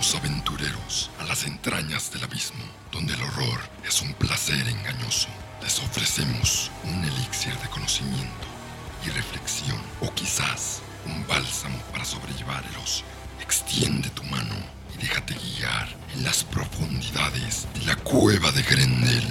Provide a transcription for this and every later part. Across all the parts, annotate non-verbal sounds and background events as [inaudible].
Bienvenidos aventureros a las entrañas del abismo, donde el horror es un placer engañoso. Les ofrecemos un elixir de conocimiento y reflexión, o quizás un bálsamo para sobrellevar el oso. Extiende tu mano y déjate guiar en las profundidades de la cueva de Grendel.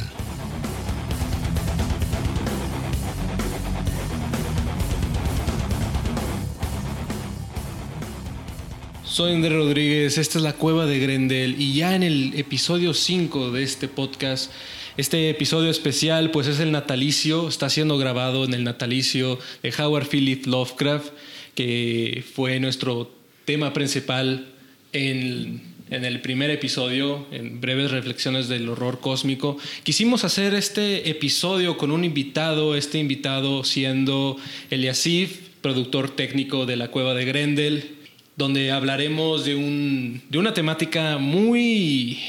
Soy Andrés Rodríguez, esta es la cueva de Grendel y ya en el episodio 5 de este podcast, este episodio especial pues es el natalicio, está siendo grabado en el natalicio de Howard Philip Lovecraft, que fue nuestro tema principal en, en el primer episodio, en breves reflexiones del horror cósmico. Quisimos hacer este episodio con un invitado, este invitado siendo Eliasif, productor técnico de la cueva de Grendel, donde hablaremos de, un, de una temática muy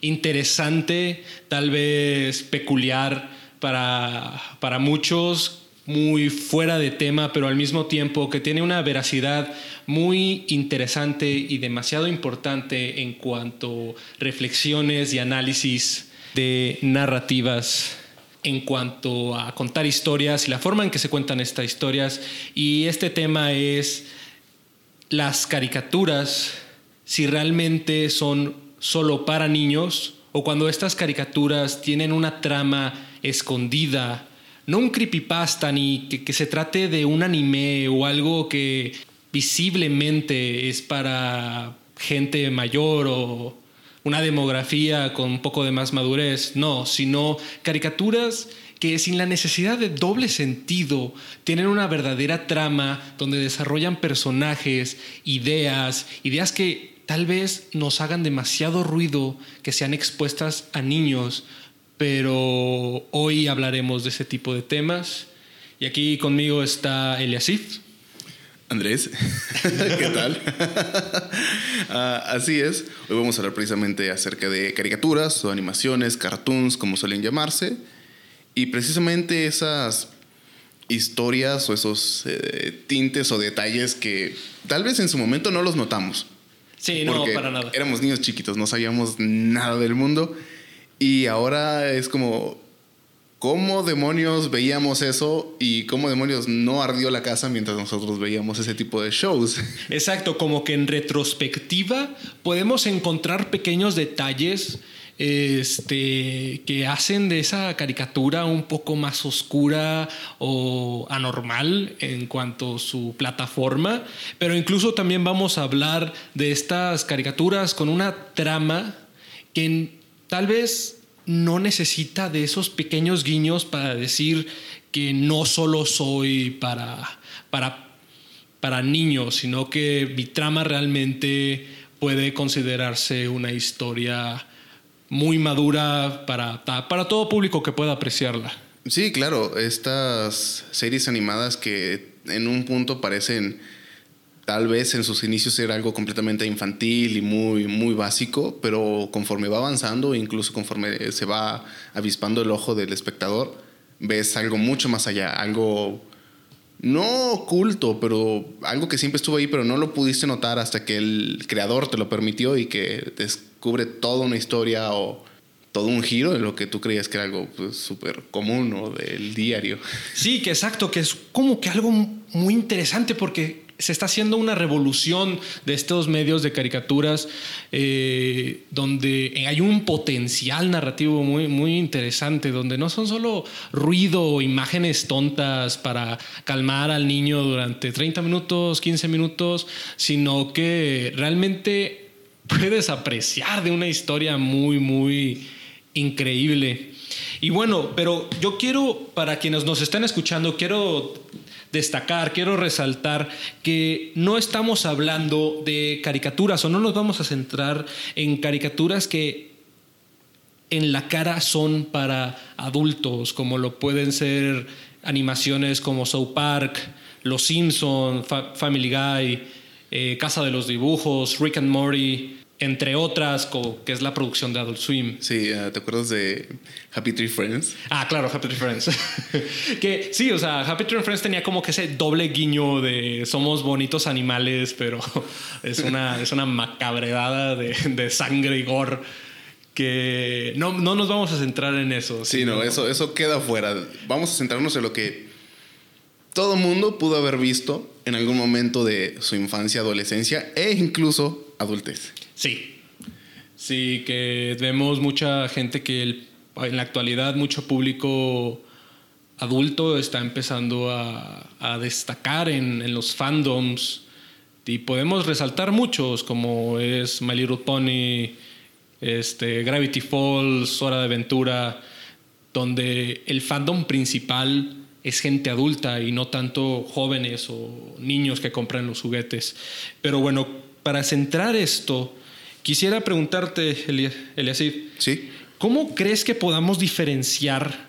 interesante, tal vez peculiar para, para muchos, muy fuera de tema, pero al mismo tiempo que tiene una veracidad muy interesante y demasiado importante en cuanto reflexiones y análisis de narrativas en cuanto a contar historias y la forma en que se cuentan estas historias. Y este tema es las caricaturas, si realmente son solo para niños o cuando estas caricaturas tienen una trama escondida, no un creepypasta ni que, que se trate de un anime o algo que visiblemente es para gente mayor o una demografía con un poco de más madurez, no, sino caricaturas que sin la necesidad de doble sentido tienen una verdadera trama donde desarrollan personajes, ideas, ideas que tal vez nos hagan demasiado ruido, que sean expuestas a niños, pero hoy hablaremos de ese tipo de temas. Y aquí conmigo está Eliasif. Andrés, [laughs] ¿qué tal? uh, [laughs] así es, hoy vamos a hablar precisamente acerca de caricaturas o animaciones, cartoons, como suelen llamarse. Y precisamente esas historias o esos eh, tintes o detalles que tal vez en su momento no los notamos. Sí, no, para nada. Éramos niños chiquitos, no sabíamos nada del mundo. Y ahora es como, ¿cómo demonios veíamos eso y cómo demonios no ardió la casa mientras nosotros veíamos ese tipo de shows? Exacto, como que en retrospectiva podemos encontrar pequeños detalles este, que hacen de esa caricatura un poco más oscura o anormal en cuanto a su plataforma, pero incluso también vamos a hablar de estas caricaturas con una trama que tal vez no necesita de esos pequeños guiños para decir que no solo soy para, para, para niños, sino que mi trama realmente puede considerarse una historia muy madura para, para todo público que pueda apreciarla. Sí, claro, estas series animadas que en un punto parecen tal vez en sus inicios ser algo completamente infantil y muy, muy básico, pero conforme va avanzando, incluso conforme se va avispando el ojo del espectador, ves algo mucho más allá, algo no oculto, pero algo que siempre estuvo ahí, pero no lo pudiste notar hasta que el creador te lo permitió y que descubre toda una historia o todo un giro de lo que tú creías que era algo pues, súper común o del diario. Sí, que exacto, que es como que algo muy interesante porque se está haciendo una revolución de estos medios de caricaturas eh, donde hay un potencial narrativo muy, muy interesante, donde no son solo ruido o imágenes tontas para calmar al niño durante 30 minutos, 15 minutos, sino que realmente puedes apreciar de una historia muy, muy increíble. Y bueno, pero yo quiero, para quienes nos están escuchando, quiero destacar, quiero resaltar que no estamos hablando de caricaturas o no nos vamos a centrar en caricaturas que en la cara son para adultos, como lo pueden ser animaciones como South Park, Los Simpson, Family Guy, eh, Casa de los Dibujos, Rick and Morty, entre otras, que es la producción de Adult Swim. Sí, ah, ¿te acuerdas de Happy Tree Friends? Ah, claro, Happy Tree Friends. [laughs] que sí, o sea, Happy Tree Friends tenía como que ese doble guiño de somos bonitos animales, pero [laughs] es una, es una macabredada de, de sangre y gore que no, no nos vamos a centrar en eso. Sí, sino- no, eso, eso queda fuera. Vamos a centrarnos en lo que todo mundo pudo haber visto en algún momento de su infancia, adolescencia e incluso adultez. Sí. Sí, que vemos mucha gente que en la actualidad, mucho público adulto está empezando a, destacar en, en los fandoms. Y podemos resaltar muchos, como es My Little Pony, este, Gravity Falls, Hora de Aventura, donde el fandom principal es gente adulta y no tanto jóvenes o niños que compran los juguetes. Pero bueno, para centrar esto, quisiera preguntarte, Eli- Eliasif, ¿Sí? ¿cómo crees que podamos diferenciar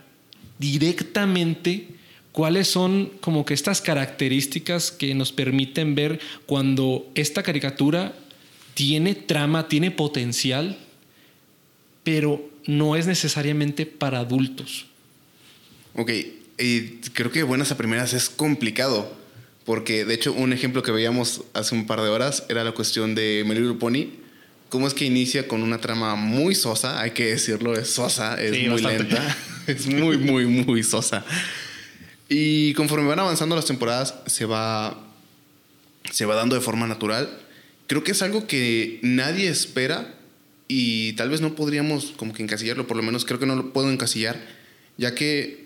directamente cuáles son como que estas características que nos permiten ver cuando esta caricatura tiene trama, tiene potencial, pero no es necesariamente para adultos? Ok, y creo que buenas a primeras es complicado, porque de hecho un ejemplo que veíamos hace un par de horas era la cuestión de My Little Pony. ¿Cómo es que inicia con una trama muy sosa? Hay que decirlo, es sosa, es Sí, muy bastante. lenta, [laughs] [laughs] es muy, muy, muy sosa. Y conforme van avanzando las temporadas, se va, se va dando de forma natural. Creo que es algo que nadie espera y tal vez no podríamos como que encasillarlo, por lo menos creo que no lo puedo encasillar, ya que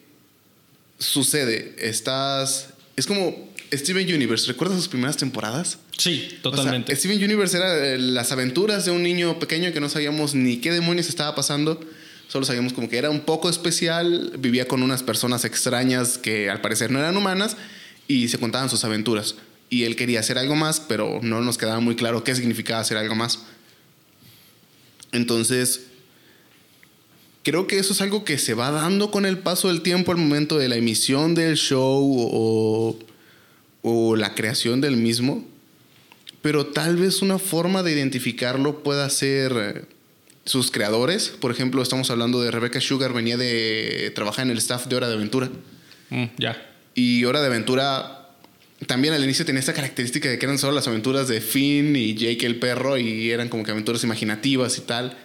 sucede, estás... Es como Steven Universe, ¿recuerdas sus primeras temporadas? Sí, O sea, totalmente. Steven Universe era eh, las aventuras de un niño pequeño que no sabíamos ni qué demonios estaba pasando. Solo sabíamos como que era un poco especial, vivía con unas personas extrañas que al parecer no eran humanas y se contaban sus aventuras. Y él quería hacer algo más, pero no nos quedaba muy claro qué significaba hacer algo más. Entonces, creo que eso es algo que se va dando con el paso del tiempo al momento de la emisión del show o, o la creación del mismo. Pero tal vez una forma de identificarlo pueda ser eh, sus creadores. Por ejemplo, estamos hablando de Rebecca Sugar, venía de trabajar en el staff de Hora de Aventura. Mm, ya. Y Hora de Aventura también al inicio tenía esta característica de que eran solo las aventuras de Finn y Jake el perro y eran como que aventuras imaginativas y tal.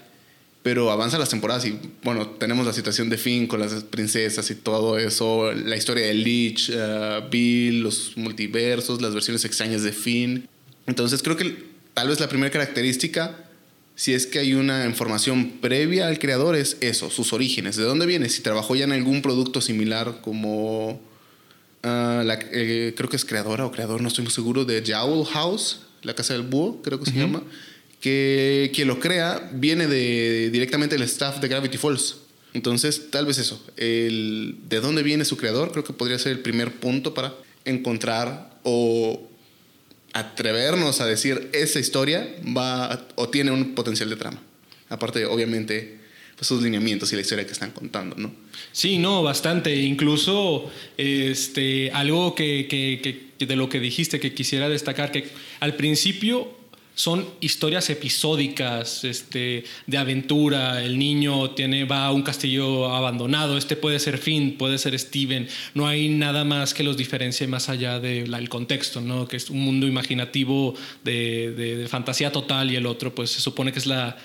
Pero avanzan las temporadas y bueno, tenemos la situación de Finn con las princesas y todo eso, la historia de Lich, eh, Bill, los multiversos, las versiones extrañas de Finn. Entonces creo que tal vez la primera característica, si es que hay una información previa al creador, es eso, sus orígenes, de dónde viene, si trabajó ya en algún producto similar como Ah, la- eh, creo que es creadora o creador, no estoy muy seguro, de Jowl House, la casa del búho, creo que se llama, que quien lo crea viene de, directamente del staff de Gravity Falls. Entonces, tal vez eso, el, de dónde viene su creador, creo que podría ser el primer punto para encontrar o atrevernos a decir esa historia va o tiene un potencial de trama. Aparte, obviamente, pues, sus lineamientos y la historia que están contando, ¿no? Sí, no, bastante. Incluso este, algo que, que- de lo que dijiste que quisiera destacar, que al principio son historias episódicas este, de aventura. El niño tiene, va a un castillo abandonado. Este puede ser Finn, puede ser Steven. No hay nada más que los diferencie más allá del contexto, ¿no? que es un mundo imaginativo de, fantasía total y el otro pues se supone que es la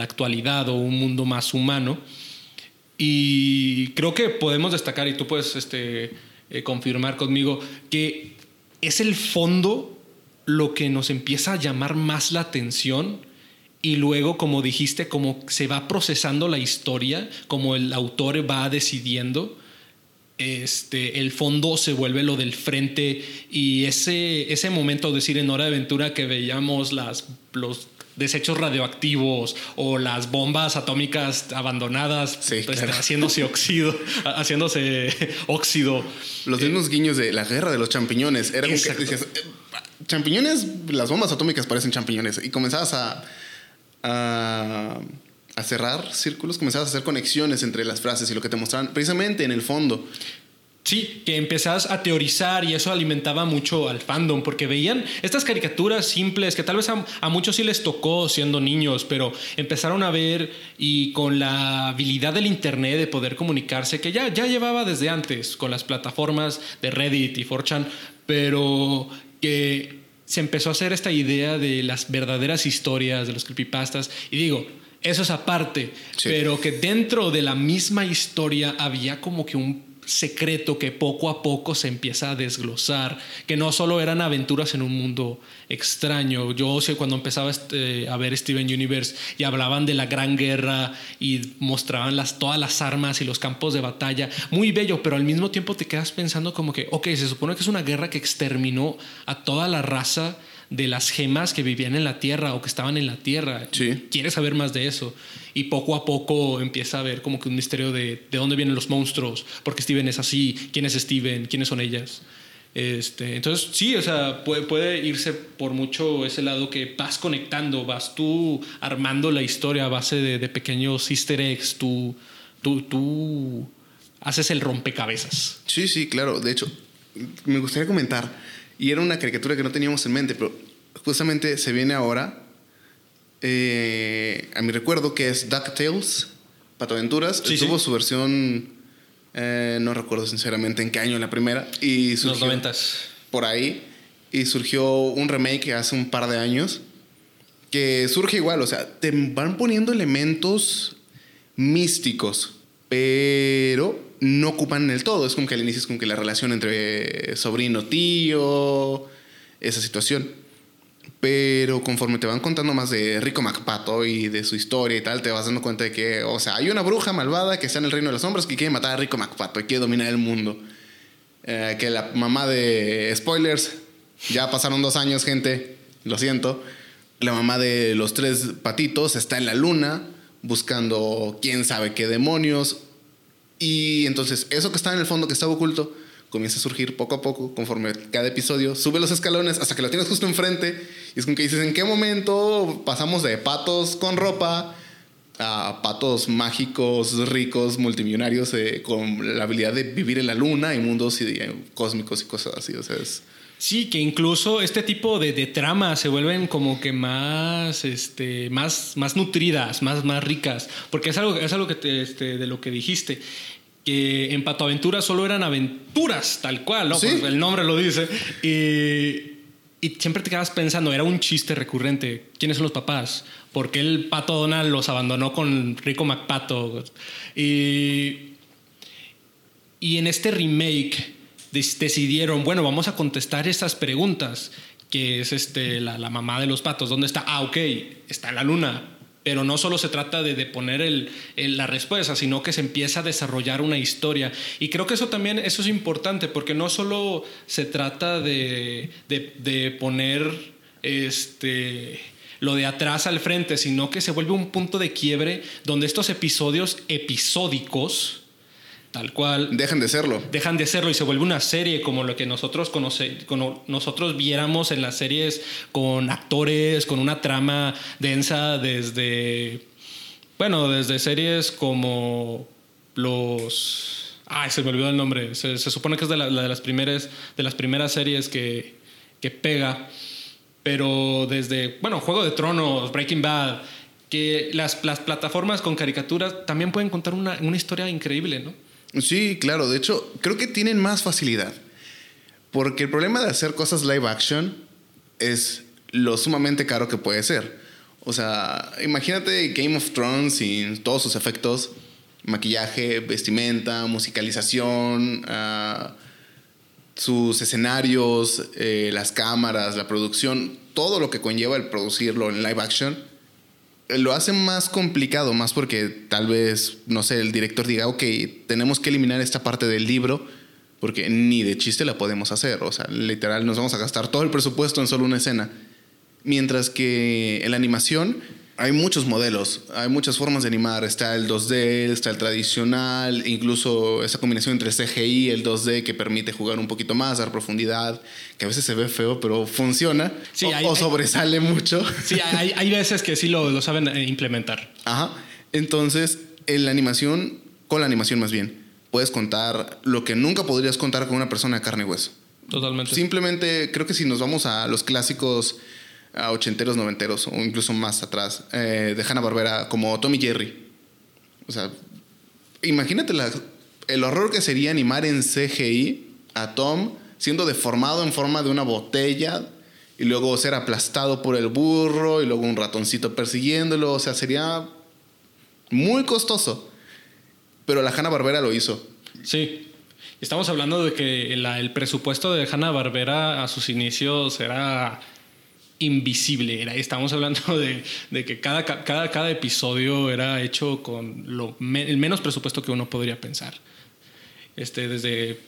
actualidad o un mundo más humano. Y creo que podemos destacar, y tú puedes este, eh, confirmar conmigo, que es el fondo lo que nos empieza a llamar más la atención y luego, como dijiste, como se va procesando la historia, como el autor va decidiendo, este, el fondo se vuelve lo del frente y ese, ese momento, decir, en Hora de Aventura que veíamos las, los desechos radioactivos o las bombas atómicas abandonadas Sí, este, claro. haciéndose óxido, [laughs] haciéndose óxido. Los mismos guiños de la guerra de los champiñones. Era como que decías, eh, champiñones, las bombas atómicas parecen champiñones. Y comenzabas a, a, cerrar círculos, comenzabas a hacer conexiones entre las frases y lo que te mostraban, precisamente en el fondo. Sí, que empezás a teorizar y eso alimentaba mucho al fandom, porque veían estas caricaturas simples que tal vez a, muchos sí les tocó siendo niños, pero empezaron a ver y con la habilidad del Internet de poder comunicarse, que ya, ya llevaba desde antes con las plataformas de Reddit y 4chan, pero que se empezó a hacer esta idea de las verdaderas historias, de los creepypastas, y digo, eso es aparte, pero que dentro de la misma historia había como que un secreto que poco a poco se empieza a desglosar, que no solo eran aventuras en un mundo extraño. Yo cuando empezaba este, a ver Steven Universe y hablaban de la gran guerra y mostraban las, todas las armas y los campos de batalla, muy bello, pero al mismo tiempo te quedas pensando como que, ok, se supone que es una guerra que exterminó a toda la raza de las gemas que vivían en la Tierra o que estaban en la Tierra. Sí. Quieres saber más de eso. Y poco a poco empieza a ver como que un misterio de, de dónde vienen los monstruos, por qué Steven es así, quién es Steven, quiénes son ellas. Este, entonces, sí, o sea, puede, puede, irse por mucho ese lado que vas conectando, vas tú armando la historia a base de, de pequeños easter eggs, tú, tú, tú haces el rompecabezas. Sí, sí, claro. De hecho, me gustaría comentar y era una caricatura que no teníamos en mente, pero justamente se viene ahora eh, a mi recuerdo que es DuckTales, Pato Aventuras. Tuvo su versión, eh, no recuerdo sinceramente en qué año la primera. Y Los noventas. Por ahí. Y surgió un remake hace un par de años que surge igual, o sea, te van poniendo elementos místicos, pero no ocupan el todo. Es como que al inicio es como que la relación entre sobrino-tío, esa situación. Pero conforme te van contando más de Rico MacPato y de su historia y tal, te vas dando cuenta de que, o sea, hay una bruja malvada que está en el reino de los hombres que quiere matar a Rico MacPato y quiere dominar el mundo. Eh, que la mamá de spoilers, ya pasaron dos años, gente, lo siento. La mamá de los tres patitos está en la luna buscando quién sabe qué demonios y entonces eso que está en el fondo, que estaba oculto, comienza a surgir poco a poco, conforme cada episodio sube los escalones hasta que lo tienes justo enfrente. Y es como que dices, ¿en qué momento pasamos de patos con ropa a patos mágicos, ricos, multimillonarios, eh, con la habilidad de vivir en la luna y mundos eh, cósmicos y cosas así? O sea, es... Sí, que incluso este tipo de, de tramas se vuelven como que más, este, más, más nutridas, más, más ricas, porque es algo, es algo que te, este, de lo que dijiste que en Pato Aventura solo eran aventuras, tal cual, ¿no? Pues el nombre lo dice. Y, y, siempre te quedas pensando, era un chiste recurrente. ¿Quiénes son los papás? ¿Por qué el Pato Donald los abandonó con Rico MacPato? Y, y en este remake decidieron, bueno, vamos a contestar estas preguntas, que es este, la, mamá de los patos, ¿dónde está? Ah, ok, está en la luna. Pero no solo se trata de, de poner el, el, la respuesta, sino que se empieza a desarrollar una historia. Y creo que eso también eso es importante, porque no solo se trata de, de, de poner este, lo de atrás al frente, sino que se vuelve un punto de quiebre donde estos episodios episódicos, Tal cual. Dejan de serlo. Dejan de serlo y se vuelve una serie como lo que nosotros conoce, como nosotros viéramos en las series con actores, con una trama densa desde, bueno, desde series como los... Ay, se me olvidó el nombre. Se, se supone que es de, la, de, las primeras, de las primeras series que, que pega. Pero desde, bueno, Juego de Tronos, Breaking Bad, que las, las plataformas con caricaturas también pueden contar una, una historia increíble, ¿no? Sí, claro. De hecho, creo que tienen más facilidad. Porque el problema de hacer cosas live action es lo sumamente caro que puede ser. O sea, imagínate Game of Thrones sin todos sus efectos, maquillaje, vestimenta, musicalización, uh, sus escenarios, eh, las cámaras, la producción, todo lo que conlleva el producirlo en live action lo hace más complicado, más porque tal vez, no sé, el director diga, ok, tenemos que eliminar esta parte del libro porque ni de chiste la podemos hacer. O sea, literal, nos vamos a gastar todo el presupuesto en solo una escena. Mientras que en la animación hay muchos modelos, hay muchas formas de animar. Está el 2D, está el tradicional, incluso esa combinación entre CGI y el 2D que permite jugar un poquito más, dar profundidad, que a veces se ve feo, pero funciona sí, o, hay, o, sobresale mucho. Sí, hay, hay, veces que sí lo, lo saben implementar. Ajá. Entonces, en la animación, con la animación más bien, puedes contar lo que nunca podrías contar con una persona de carne y hueso. Totalmente. Simplemente creo que si nos vamos a los clásicos a ochenteros, noventeros o incluso más atrás eh, de Hanna Barbera como Tommy Jerry. O sea, imagínate el horror que sería animar en CGI a Tom siendo deformado en forma de una botella y luego ser aplastado por el burro y luego un ratoncito persiguiéndolo. O sea, sería muy costoso. Pero la Hanna Barbera lo hizo. Sí. Estamos hablando de que el presupuesto de Hanna Barbera a sus inicios era invisible. Era, estamos hablando [laughs] de, que cada, cada, episodio era hecho con lo el menos presupuesto que uno podría pensar. Este, desde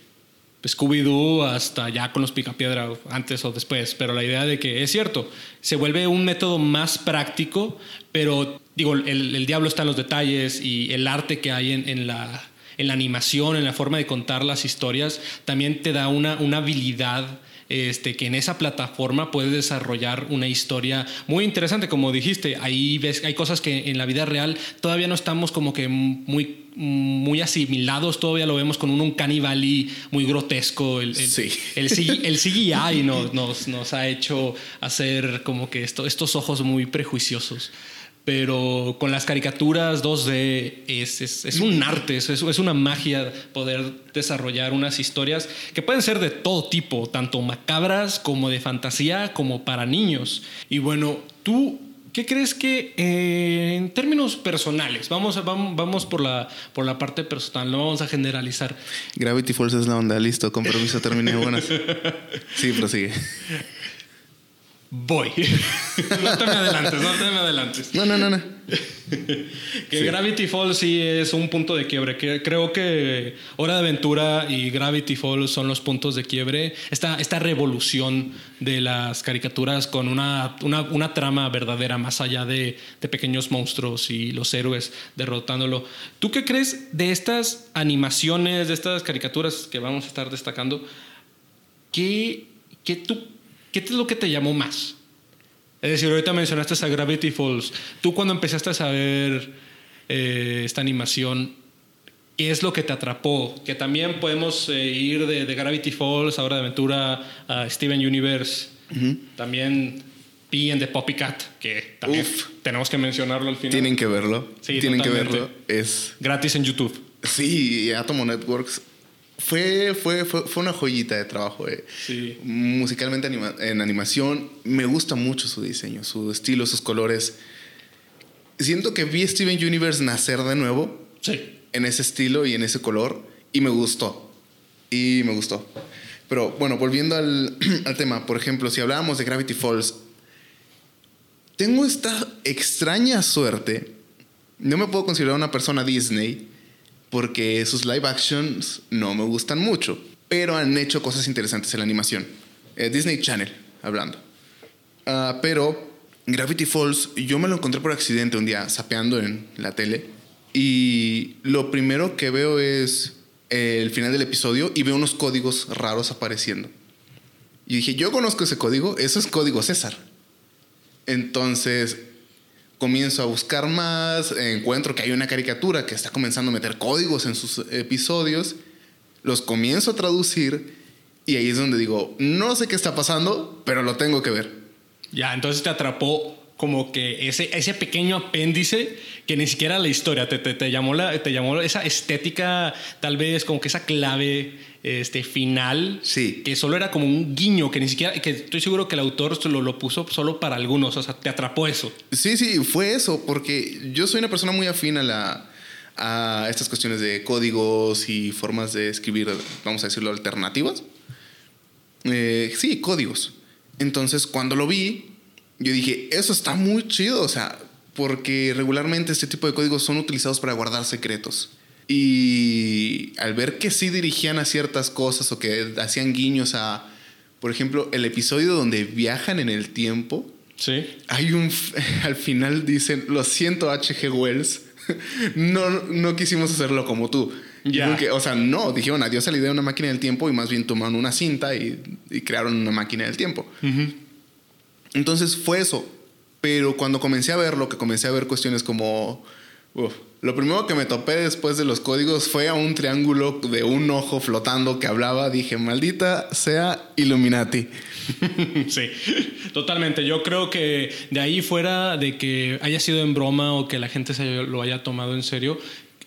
Scooby-Doo hasta ya con los Picapiedra, antes o después. Pero la idea de que es cierto, se vuelve un método más práctico, pero digo, el, diablo está en los detalles y el arte que hay en, la, animación, en la forma de contar las historias, también te da una habilidad. Este, que en esa plataforma puedes desarrollar una historia muy interesante, como dijiste. Ahí ves, hay cosas que en la vida real todavía no estamos como que muy, muy asimilados, todavía lo vemos con un Valley muy grotesco. El, el, Sí. el, CGI, el [laughs] CGI nos, nos, nos ha hecho hacer como que esto, estos ojos muy prejuiciosos. Pero con las caricaturas 2D es, es, es un arte, es, es una magia poder desarrollar unas historias que pueden ser de todo tipo, tanto macabras como de fantasía, como para niños. Y bueno, tú, ¿qué crees que eh, en términos personales, vamos, a- vamos, vamos por, la, por la parte personal, no vamos a generalizar, Gravity Falls es la onda, listo, con permiso, terminé. Buenas. [laughs] Sí, prosigue. Voy. [laughs] no te me adelantes, no te me adelantes. No, no, no, no. [laughs] Que Gravity Falls sí es un punto de quiebre. Que creo que Hora de Aventura y Gravity Falls son los puntos de quiebre. Esta, esta revolución de las caricaturas con una, una, una trama verdadera más allá de, de pequeños monstruos y los héroes derrotándolo. ¿Tú qué crees de estas animaciones, de estas caricaturas que vamos a estar destacando? ¿Qué, qué, tú, ¿Qué es lo que te llamó más? Es decir, ahorita mencionaste a Gravity Falls. Tú cuando empezaste a saber eh, esta animación, ¿qué es lo que te atrapó? Que también podemos eh, ir de, de Gravity Falls, ahora de aventura, a Steven Universe. También P and the Poppy Cat, que también Uf. tenemos que mencionarlo al final. Tienen que verlo. Sí, Tienen que totalmente. verlo. Es. Gratis en YouTube. Sí, Atomo Networks. Fue, fue, fue, fue una joyita de trabajo. eh. Sí. Musicalmente anima- en animación, me gusta mucho su diseño, su estilo, sus colores. Siento que vi Steven Universe nacer de nuevo Sí. en ese estilo y en ese color y me gustó. Y me gustó. Pero bueno, volviendo al, [clears throat] al tema, por ejemplo, si hablábamos de Gravity Falls, tengo esta extraña suerte. No me puedo considerar una persona Disney porque sus live actions no me gustan mucho, pero han hecho cosas interesantes en la animación. Eh, Disney Channel, hablando. Ah, pero Gravity Falls, yo me lo encontré por accidente un día, sapeando en la tele. Y lo primero que veo es el final del episodio y veo unos códigos raros apareciendo. Y dije, yo conozco ese código, eso es código César. Entonces comienzo a buscar más, encuentro que hay una caricatura que está comenzando a meter códigos en sus episodios, los comienzo a traducir y ahí es donde digo, no sé qué está pasando, pero lo tengo que ver. Ya, entonces te atrapó como que ese, ese pequeño apéndice que ni siquiera la historia te, te, te llamó la, te llamó esa estética, tal vez como que esa clave este, final, Sí. que solo era como un guiño, que ni siquiera, que estoy seguro que el autor lo, lo puso solo para algunos, o sea, te atrapó eso. Sí, sí, fue eso, porque yo soy una persona muy afín a, la, a estas cuestiones de códigos y formas de escribir, vamos a decirlo, alternativas. Eh, sí, códigos. Entonces, cuando lo vi, yo dije, eso está muy chido, o sea, porque regularmente este tipo de códigos son utilizados para guardar secretos. Y al ver que sí dirigían a ciertas cosas o que hacían guiños a, por ejemplo, el episodio donde viajan en el tiempo, Sí. hay un. [laughs] Al final dicen: Lo siento, H.G. Wells. [laughs] No, no quisimos hacerlo como tú. Ya. O sea, no. Dijeron adiós a la idea de una máquina del tiempo y más bien tomaron una cinta y, y crearon una máquina del tiempo. Entonces fue eso. Pero cuando comencé a verlo, que comencé a ver cuestiones como Uf. Lo primero que me topé después de los códigos fue a un triángulo de un ojo flotando que hablaba. Dije, maldita sea Illuminati. [laughs] sí, totalmente. Yo creo que de ahí fuera de que haya sido en broma o que la gente se lo haya tomado en serio,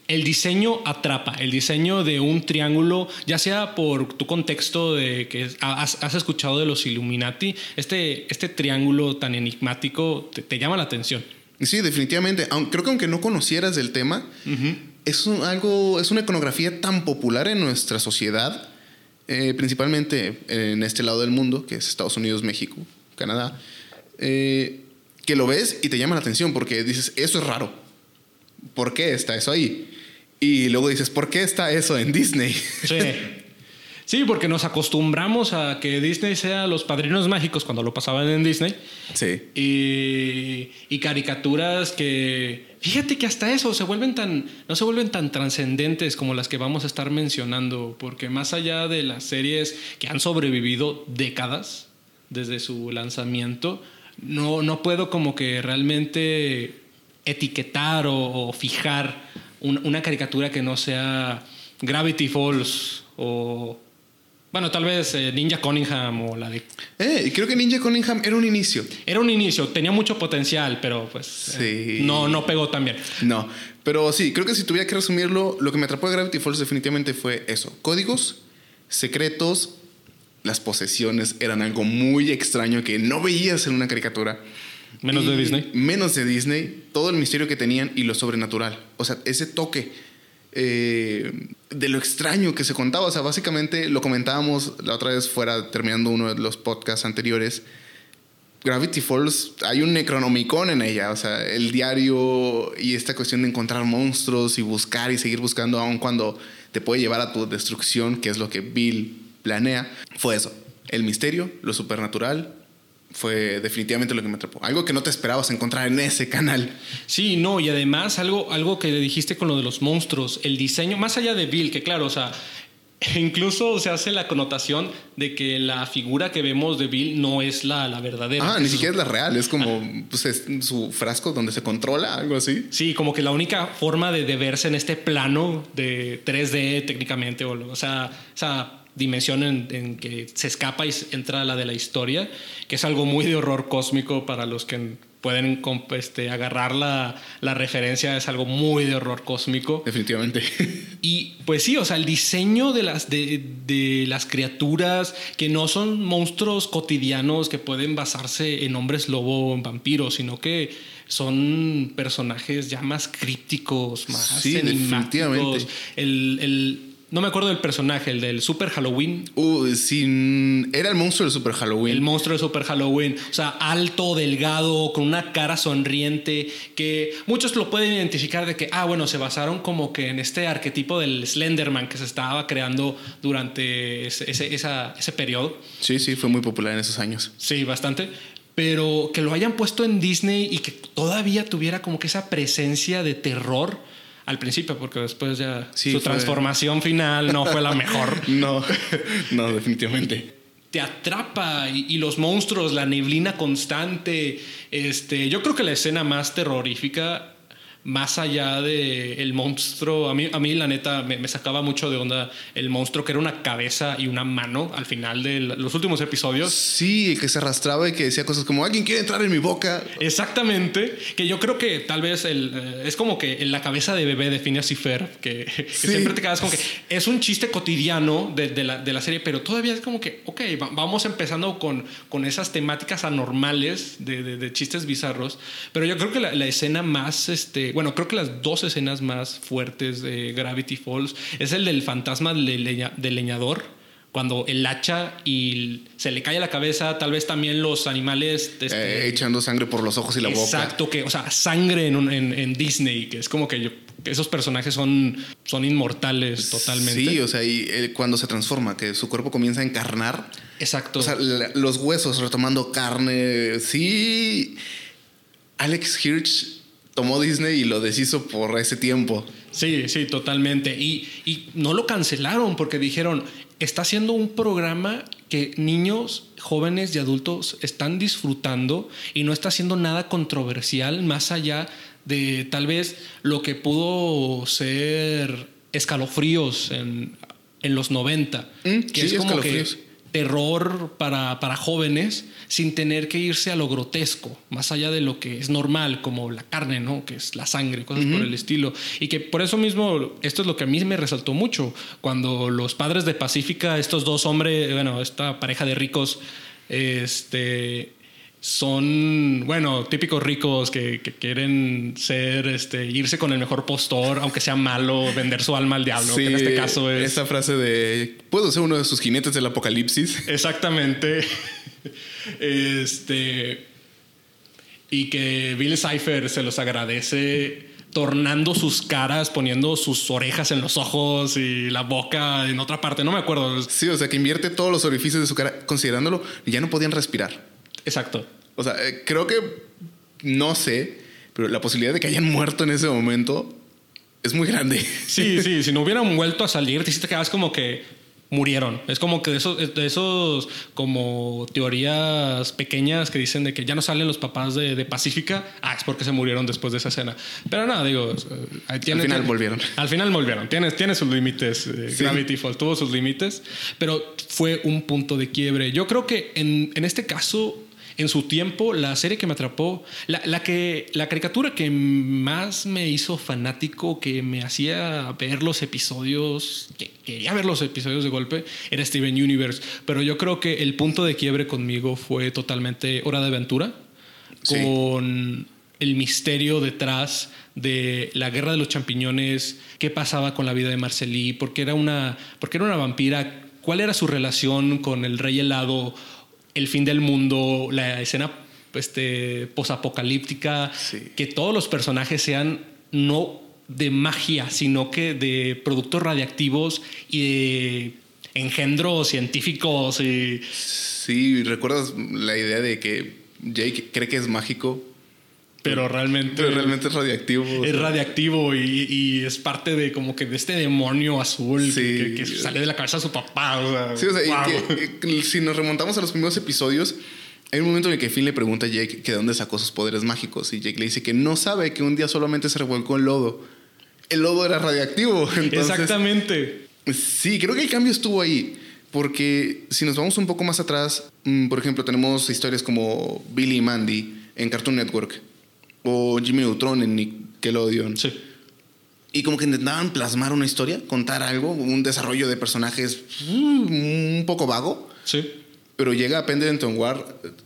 el diseño atrapa, el diseño de un triángulo, ya sea por tu contexto de que has, has escuchado de los Illuminati, este, este triángulo tan enigmático te, te llama la atención. Sí, definitivamente. Creo que aunque no conocieras el tema, es, algo, es una iconografía tan popular en nuestra sociedad, eh, principalmente en este lado del mundo, que es Estados Unidos, México, Canadá, eh, que lo ves y te llama la atención porque dices, eso es raro. ¿Por qué está eso ahí? Y luego dices, ¿por qué está eso en Disney? Sí. [laughs] Sí, porque nos acostumbramos a que Disney sea los padrinos mágicos cuando lo pasaban en Disney. Sí. Y, caricaturas que, fíjate que hasta eso se vuelven tan, no se vuelven tan trascendentes como las que vamos a estar mencionando, porque más allá de las series que han sobrevivido décadas desde su lanzamiento, no, no puedo como que realmente etiquetar o, fijar una caricatura que no sea Gravity Falls o bueno, tal vez eh, Ninja Cunningham o la de... Eh, y creo que Ninja Cunningham era un inicio. Era un inicio, tenía mucho potencial, pero pues eh, no, no pegó tan bien. No, pero sí, creo que si tuviera que resumirlo, lo que me atrapó de Gravity Falls definitivamente fue eso. Códigos, secretos, las posesiones eran algo muy extraño que no veías en una caricatura. Menos de Disney. Menos de Disney, todo el misterio que tenían y lo sobrenatural. O sea, ese toque eh, de lo extraño que se contaba. O sea, básicamente lo comentábamos la otra vez fuera, terminando uno de los podcasts anteriores. Gravity Falls, hay un Necronomicon en ella, o sea, el diario y esta cuestión de encontrar monstruos y buscar y seguir buscando, aun cuando te puede llevar a tu destrucción, que es lo que Bill planea, fue eso. El misterio, lo supernatural, fue definitivamente lo que me atrapó. Algo que no te esperabas encontrar en ese canal. Sí, no, y además algo, algo que dijiste con lo de los monstruos, el diseño, más allá de Bill, que claro, o sea, [laughs] incluso se hace la connotación de que la figura que vemos de Bill no es la, la verdadera. Ah, ni siquiera es la real, es como pues, su frasco donde se controla, algo así. Sí, como que la única forma de, de verse en este plano de 3D técnicamente, o, o sea, o sea dimensión en, que se escapa y entra la de la historia, que es algo muy de horror cósmico para los que pueden este, agarrar la, la, referencia, es algo muy de horror cósmico. Definitivamente. [laughs] Y pues sí, o sea, el diseño de las, de, de las criaturas que no son monstruos cotidianos que pueden basarse en hombres lobo o en vampiros, sino que son personajes ya más crípticos, más sí. El, el no me acuerdo del personaje, el del Super Halloween. Uh, era el monstruo del Super Halloween. El monstruo del Super Halloween. O sea, alto, delgado, con una cara sonriente, que muchos lo pueden identificar de que, ah, bueno, se basaron como que en este arquetipo del Slenderman que se estaba creando durante ese, ese periodo. Sí, sí, fue muy popular en esos años. Sí, bastante pero que lo hayan puesto en Disney y que todavía tuviera como que esa presencia de terror al principio, porque después ya su transformación final no fue la mejor. [laughs] no, no, definitivamente. Te atrapa y, los monstruos, la neblina constante. Este, yo creo que la escena más terrorífica más allá de el monstruo, a mí, a mí la neta me, sacaba mucho de onda el monstruo que era una cabeza y una mano al final de los últimos episodios. Sí, que se arrastraba y que decía cosas como alguien quiere entrar en mi boca. Exactamente, que yo creo que tal vez el, eh, es como que en la cabeza de bebé de Phineas y Fer, que, [laughs] siempre te quedas como que es un chiste cotidiano de, la, de la, serie, pero todavía es como que, ok, vamos empezando con, con esas temáticas anormales de, de, chistes bizarros, pero yo creo que la, la escena más, este, bueno, creo que las dos escenas más fuertes de Gravity Falls es el del fantasma del, leñador, cuando el hacha y se le cae a la cabeza, tal vez también los animales... Este, eh, echando sangre por los ojos y la boca. Exacto, que, o sea, sangre en, Disney, que es como que esos personajes son, son inmortales totalmente. Sí, o sea, y eh, cuando se transforma, que su cuerpo comienza a encarnar. Exacto. O sea, los huesos retomando carne. Sí. Alex Hirsch tomó Disney y lo deshizo por ese tiempo. Sí, sí, totalmente. Y, y no lo cancelaron porque dijeron, está haciendo un programa que niños, jóvenes y adultos están disfrutando y no está haciendo nada controversial más allá de tal vez lo que pudo ser escalofríos en, en los 90, Mm, que sí, es como que. Terror para, para jóvenes sin tener que irse a lo grotesco, más allá de lo que es normal, como la carne, ¿no? Que es la sangre, cosas por el estilo. Y que por eso mismo, esto es lo que a mí me resaltó mucho, cuando los padres de Pacífica, estos dos hombres, bueno, esta pareja de ricos, este son, bueno, típicos ricos que, que quieren ser, este, irse con el mejor postor, aunque sea malo, vender su alma al diablo, que en este caso es... Esa frase de. Puedo ser uno de sus jinetes del apocalipsis. [laughs] Exactamente. Este. Y que Bill Cipher se los agradece tornando sus caras, poniendo sus orejas en los ojos y la boca en otra parte. No me acuerdo. Sí, o sea, que invierte todos los orificios de su cara, considerándolo, ya no podían respirar. Exacto. O sea, eh, creo que. No sé, pero la posibilidad de que hayan muerto en ese momento es muy grande. [laughs] Sí, sí, si no hubieran vuelto a salir, te quedas como que murieron. Es como que de esos, de esos como teorías pequeñas que dicen de que ya no salen los papás de, de Pacífica, ah, es porque se murieron después de esa escena. Pero nada, digo, eh, ahí tiene- Al final tiene- volvieron. Al final volvieron. Tiene, tiene sus límites. eh, Sí. Gravity Falls tuvo sus límites, pero fue un punto de quiebre. Yo creo que en, en este caso, en su tiempo, la serie que me atrapó, la, la que, la caricatura que más me hizo fanático, que me hacía ver los episodios, que quería ver los episodios de golpe, era Steven Universe. Pero yo creo que el punto de quiebre conmigo fue totalmente Hora de Aventura, Sí. con el misterio detrás de la guerra de los champiñones, qué pasaba con la vida de Marcelí, por qué era una, por qué era una vampira, cuál era su relación con el rey helado, el fin del mundo, la escena este, posapocalíptica, Sí. que todos los personajes sean no de magia, sino que de productos radiactivos y de engendros científicos y Sí, ¿recuerdas la idea de que Jake cree que es mágico, pero realmente pero realmente es radiactivo? o es sea, radiactivo y, y es parte de como que de este demonio azul Sí. que, que sale de la cabeza de su papá. O sea, Sí, o sea, y wow. que- que si nos remontamos a los primeros episodios, hay un momento en el que Finn le pregunta a Jake que de dónde sacó sus poderes mágicos y Jake le dice que no sabe que un día solamente se revolcó en lodo. El lodo era radiactivo. [laughs] Entonces, Exactamente. Sí, creo que el cambio estuvo ahí. Porque si nos vamos un poco más atrás, mm, por ejemplo, tenemos historias como Billy y Mandy en Cartoon Network o Jimmy Neutron en Nickelodeon. Sí. Y como que intentaban plasmar una historia, contar algo, un desarrollo de personajes mm, un poco vago. Sí. Pero llega Pendleton Ward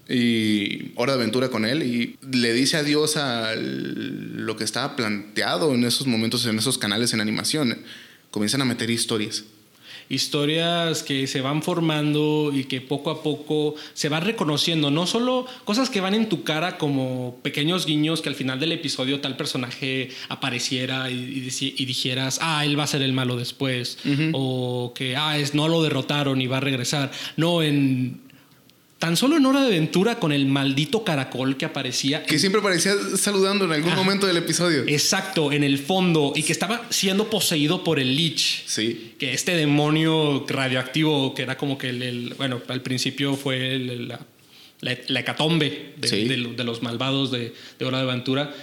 y Hora de Aventura con él y le dice adiós a lo que estaba planteado en esos momentos, en esos canales en animación. Comienzan a meter historias. Historias que se van formando y que poco a poco se van reconociendo. No solo cosas que van en tu cara como pequeños guiños que al final del episodio tal personaje apareciera y, dijeras, ah, él va a ser el malo después. O que, ah, es, no lo derrotaron y va a regresar. No, en... Tan solo en Hora de Aventura con el maldito caracol que aparecía Que siempre parecía saludando en algún momento del episodio. Exacto, en el fondo, y que estaba siendo poseído por el Lich. Sí. Que este demonio radioactivo, que era como que el, el- bueno, al principio fue el- la, la, hecatombe de, Sí. de de los malvados de, de Hora de Aventura,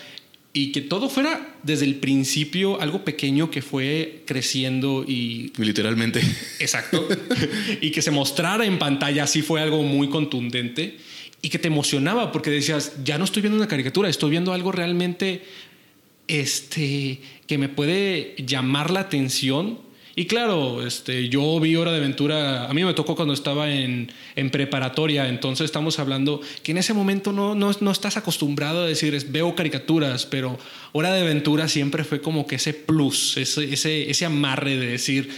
y que todo fuera desde el principio algo pequeño que fue creciendo y Literalmente. Exacto. [laughs] y que se mostrara en pantalla así fue algo muy contundente y que te emocionaba porque decías, ya no estoy viendo una caricatura, estoy viendo algo realmente este, que me puede llamar la atención. Y claro, este, yo vi Hora de Aventura, a mí me tocó cuando estaba en, en preparatoria, entonces estamos hablando que en ese momento no, no, no estás acostumbrado a decir, es, veo caricaturas, pero Hora de Aventura siempre fue como que ese plus, ese, ese, ese amarre de decir,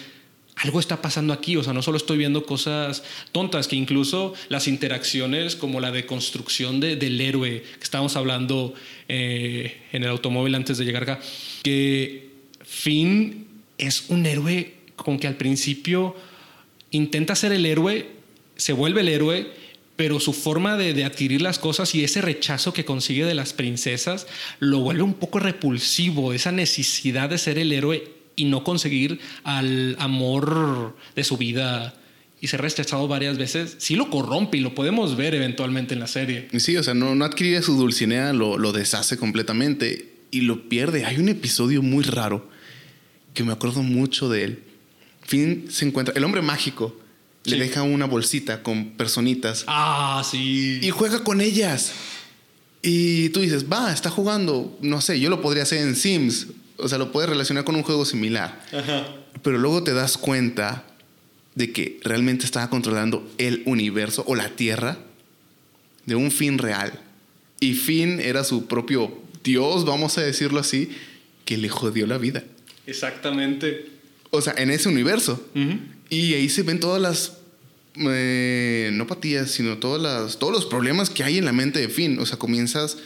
algo está pasando aquí, o sea, no solo estoy viendo cosas tontas, que incluso las interacciones como la de construcción de- del héroe, que estábamos hablando eh, en el automóvil antes de llegar acá, que Finn es un héroe con que al principio intenta ser el héroe, se vuelve el héroe, pero su forma de, adquirir las cosas y ese rechazo que consigue de las princesas lo vuelve un poco repulsivo, esa necesidad de ser el héroe y no conseguir al amor de su vida y ser rechazado varias veces, sí lo corrompe y lo podemos ver eventualmente en la serie. Sí, o sea, no, no adquirir su dulcinea, lo, lo deshace completamente. y lo pierde. Hay un episodio muy raro que me acuerdo mucho de él. Finn se encuentra, el hombre mágico le deja una bolsita con personitas Ah, sí. y juega con ellas. Y tú dices, va, está jugando, no sé, yo lo podría hacer en Sims, o sea, lo puedes relacionar con un juego similar. Ajá. Pero luego te das cuenta de que realmente estaba controlando el universo o la Tierra de un fin real. Y Finn era su propio Dios, vamos a decirlo así, que le jodió la vida. Exactamente. O sea, en ese universo. Y ahí se ven todas las. eh, no patías, sino todas las, todos los problemas que hay en la mente de Finn. O sea, comienzas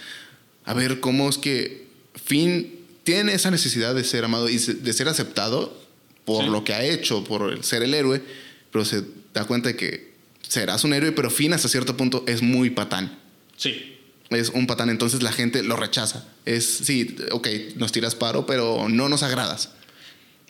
a ver cómo es que Finn tiene esa necesidad de ser amado y de ser aceptado por Sí. lo que ha hecho, por el ser el héroe, pero se da cuenta de que serás un héroe, pero Finn hasta cierto punto es muy patán. Sí. Es un patán, entonces la gente lo rechaza. Es, sí, ok, nos tiras paro, pero no nos agradas.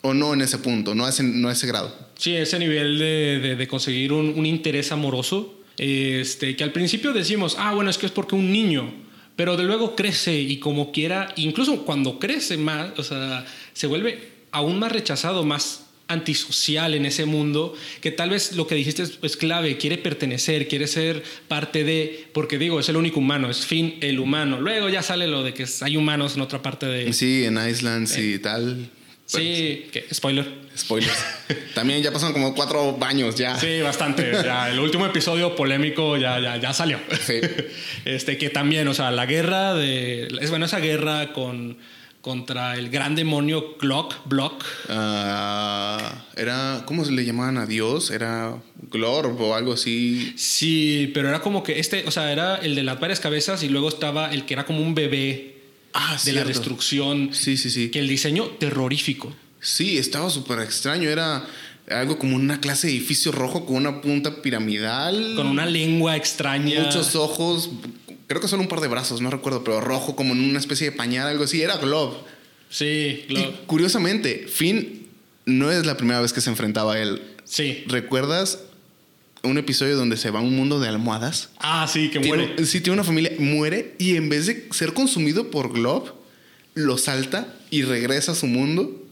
O no en ese punto, no a ese, no a ese grado. Sí, ese nivel de, de- de conseguir un, un interés amoroso, este, que al principio decimos, ah, bueno, es que es porque un niño, pero de luego crece y como quiera, incluso cuando crece más, o sea, se vuelve aún más rechazado, más antisocial en ese mundo, que tal vez lo que dijiste es, es clave, quiere pertenecer, quiere ser parte de, porque digo, es el único humano, es fin el humano. Luego ya sale lo de que hay humanos en otra parte de... Sí, en Island y tal. Sí, que, spoiler. Spoilers. [laughs] También ya pasaron como cuatro baños ya. Sí, bastante. Ya, el último episodio polémico ya, ya, ya salió. Sí. [laughs] Este, que también, o sea, la guerra de. Es bueno, esa guerra con, contra el gran demonio Glock, Block. Ah, era, ¿cómo se le llamaban a Dios? Era Glorb o algo así. Sí, pero era como que este, o sea, era el de las varias cabezas y luego estaba el que era como un bebé Ah, de la destrucción. Sí, sí, sí. Que el diseño terrorífico. Sí, estaba súper extraño. Era algo como una clase de edificio rojo con una punta piramidal. Con una lengua extraña. Muchos ojos. Creo que solo un par de brazos, no recuerdo, pero rojo como en una especie de pañal, algo así. Era Glob. Sí, Y Glock. curiosamente, Finn no es la primera vez que se enfrentaba a él. Sí. ¿Recuerdas un episodio donde se va a un mundo de almohadas? Ah, sí, que Tiene- muere. sí, tiene una familia, muere y en vez de ser consumido por Glob, lo salta y regresa a su mundo.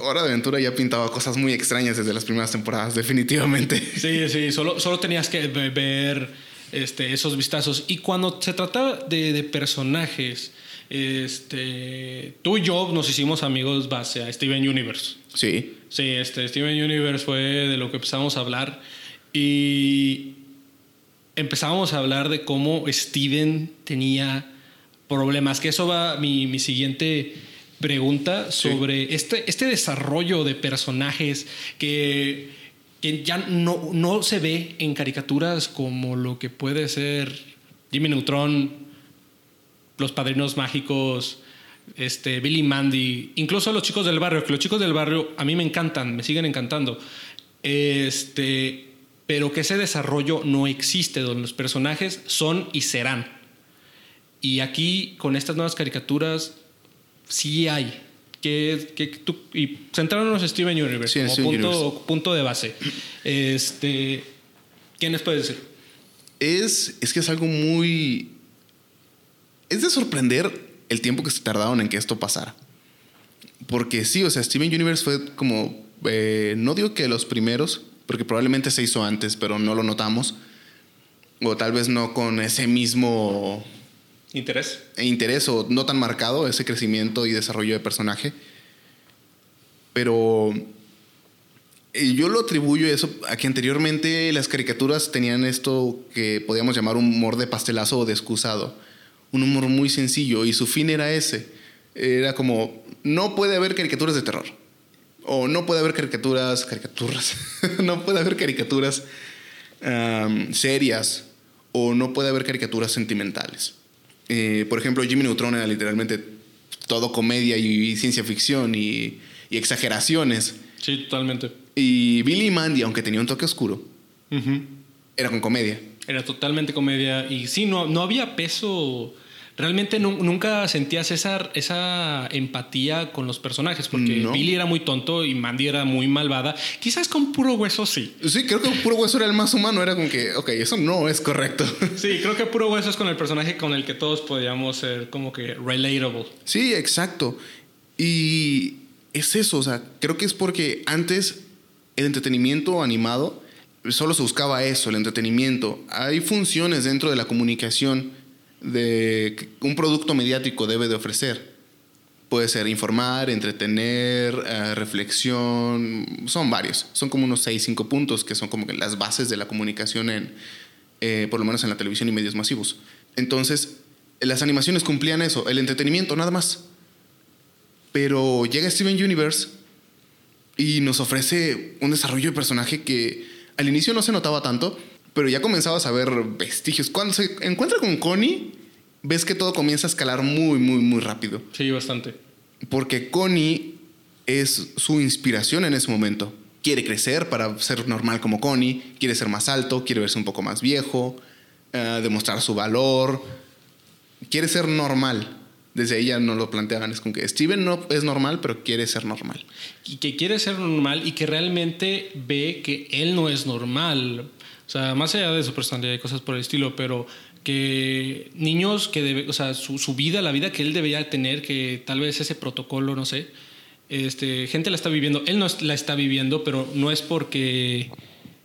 Hora de Aventura ya pintaba cosas muy extrañas desde las primeras temporadas, definitivamente. Sí, sí, solo, solo tenías que ve- ver este, esos vistazos. Y cuando se trataba de, de personajes, este, tú y yo nos hicimos amigos base a Steven Universe. Sí. Sí, este, Steven Universe fue de lo que empezamos a hablar. Y empezamos a hablar de cómo Steven tenía problemas. Que eso va mi, mi siguiente pregunta Sí. sobre este, este desarrollo de personajes que, que ya no, no se ve en caricaturas como lo que puede ser Jimmy Neutron, Los Padrinos Mágicos, este, Billy Mandy, incluso los chicos del barrio, que los chicos del barrio a mí me encantan, me siguen encantando. Este, pero que ese desarrollo no existe, donde los personajes son y serán. Y aquí, con estas nuevas caricaturas, sí hay. Que, que tú, y centrándonos en Steven Universe Sí, como Steven punto, Universe. punto de base. Este, ¿Quién les puede decir? Es, es que es algo muy... Es de sorprender el tiempo que se tardaron en que esto pasara. Porque sí, o sea, Steven Universe fue como... eh, no digo que los primeros, porque probablemente se hizo antes, pero no lo notamos. O tal vez no con ese mismo ¿Interés? interés o no tan marcado, ese crecimiento y desarrollo de personaje. Pero eh, yo lo atribuyo eso a que anteriormente las caricaturas tenían esto que podíamos llamar un humor de pastelazo o de excusado. Un humor muy sencillo y su fin era ese. Era como, no puede haber caricaturas de terror. O no puede haber caricaturas, caricaturas, [laughs] no puede haber caricaturas serias. O no puede haber caricaturas sentimentales. Eh, por ejemplo, Jimmy Neutron era literalmente todo comedia y, ciencia ficción y, y exageraciones. Sí, totalmente. Y Billy y Mandy, aunque tenía un toque oscuro, era con comedia. Era totalmente comedia. Y sí, no, no había peso realmente nu- nunca sentías esa, esa empatía con los personajes, porque No. Billy era muy tonto y Mandy era muy malvada. Quizás con puro hueso sí. Sí, creo que puro hueso era el más humano. Era como que, ok, eso no es correcto. [laughs] Sí, creo que puro hueso es con el personaje con el que todos podíamos ser como que relatable. Sí, exacto. Y es eso, o sea, creo que es porque antes el entretenimiento animado solo se buscaba eso, el entretenimiento. Hay funciones dentro de la comunicación de un producto mediático debe de ofrecer. Puede ser informar, entretener, eh, reflexión, son varios. Son como unos 6, 5 puntos que son como las bases de la comunicación en, eh, por lo menos en la televisión y medios masivos. Entonces, las animaciones cumplían eso, el entretenimiento, nada más. Pero llega Steven Universe y nos ofrece un desarrollo de personaje que al inicio no se notaba tanto, pero ya comenzabas a ver vestigios. Cuando se encuentra con Connie, ves que todo comienza a escalar muy, muy, muy rápido. Sí, bastante. Porque Connie es su inspiración en ese momento. Quiere crecer para ser normal como Connie, quiere ser más alto, quiere verse un poco más viejo, eh, demostrar su valor, quiere ser normal. Desde ella no lo planteaban, es como que Steven no es normal, pero quiere ser normal. y que quiere ser normal y que realmente ve que él no es normal. O sea, más allá de su personalidad y cosas por el estilo, pero que niños que debe, o sea, su, su vida, la vida que él debería tener, que tal vez ese protocolo, no sé, este, gente la está viviendo, él no la está viviendo, pero no es porque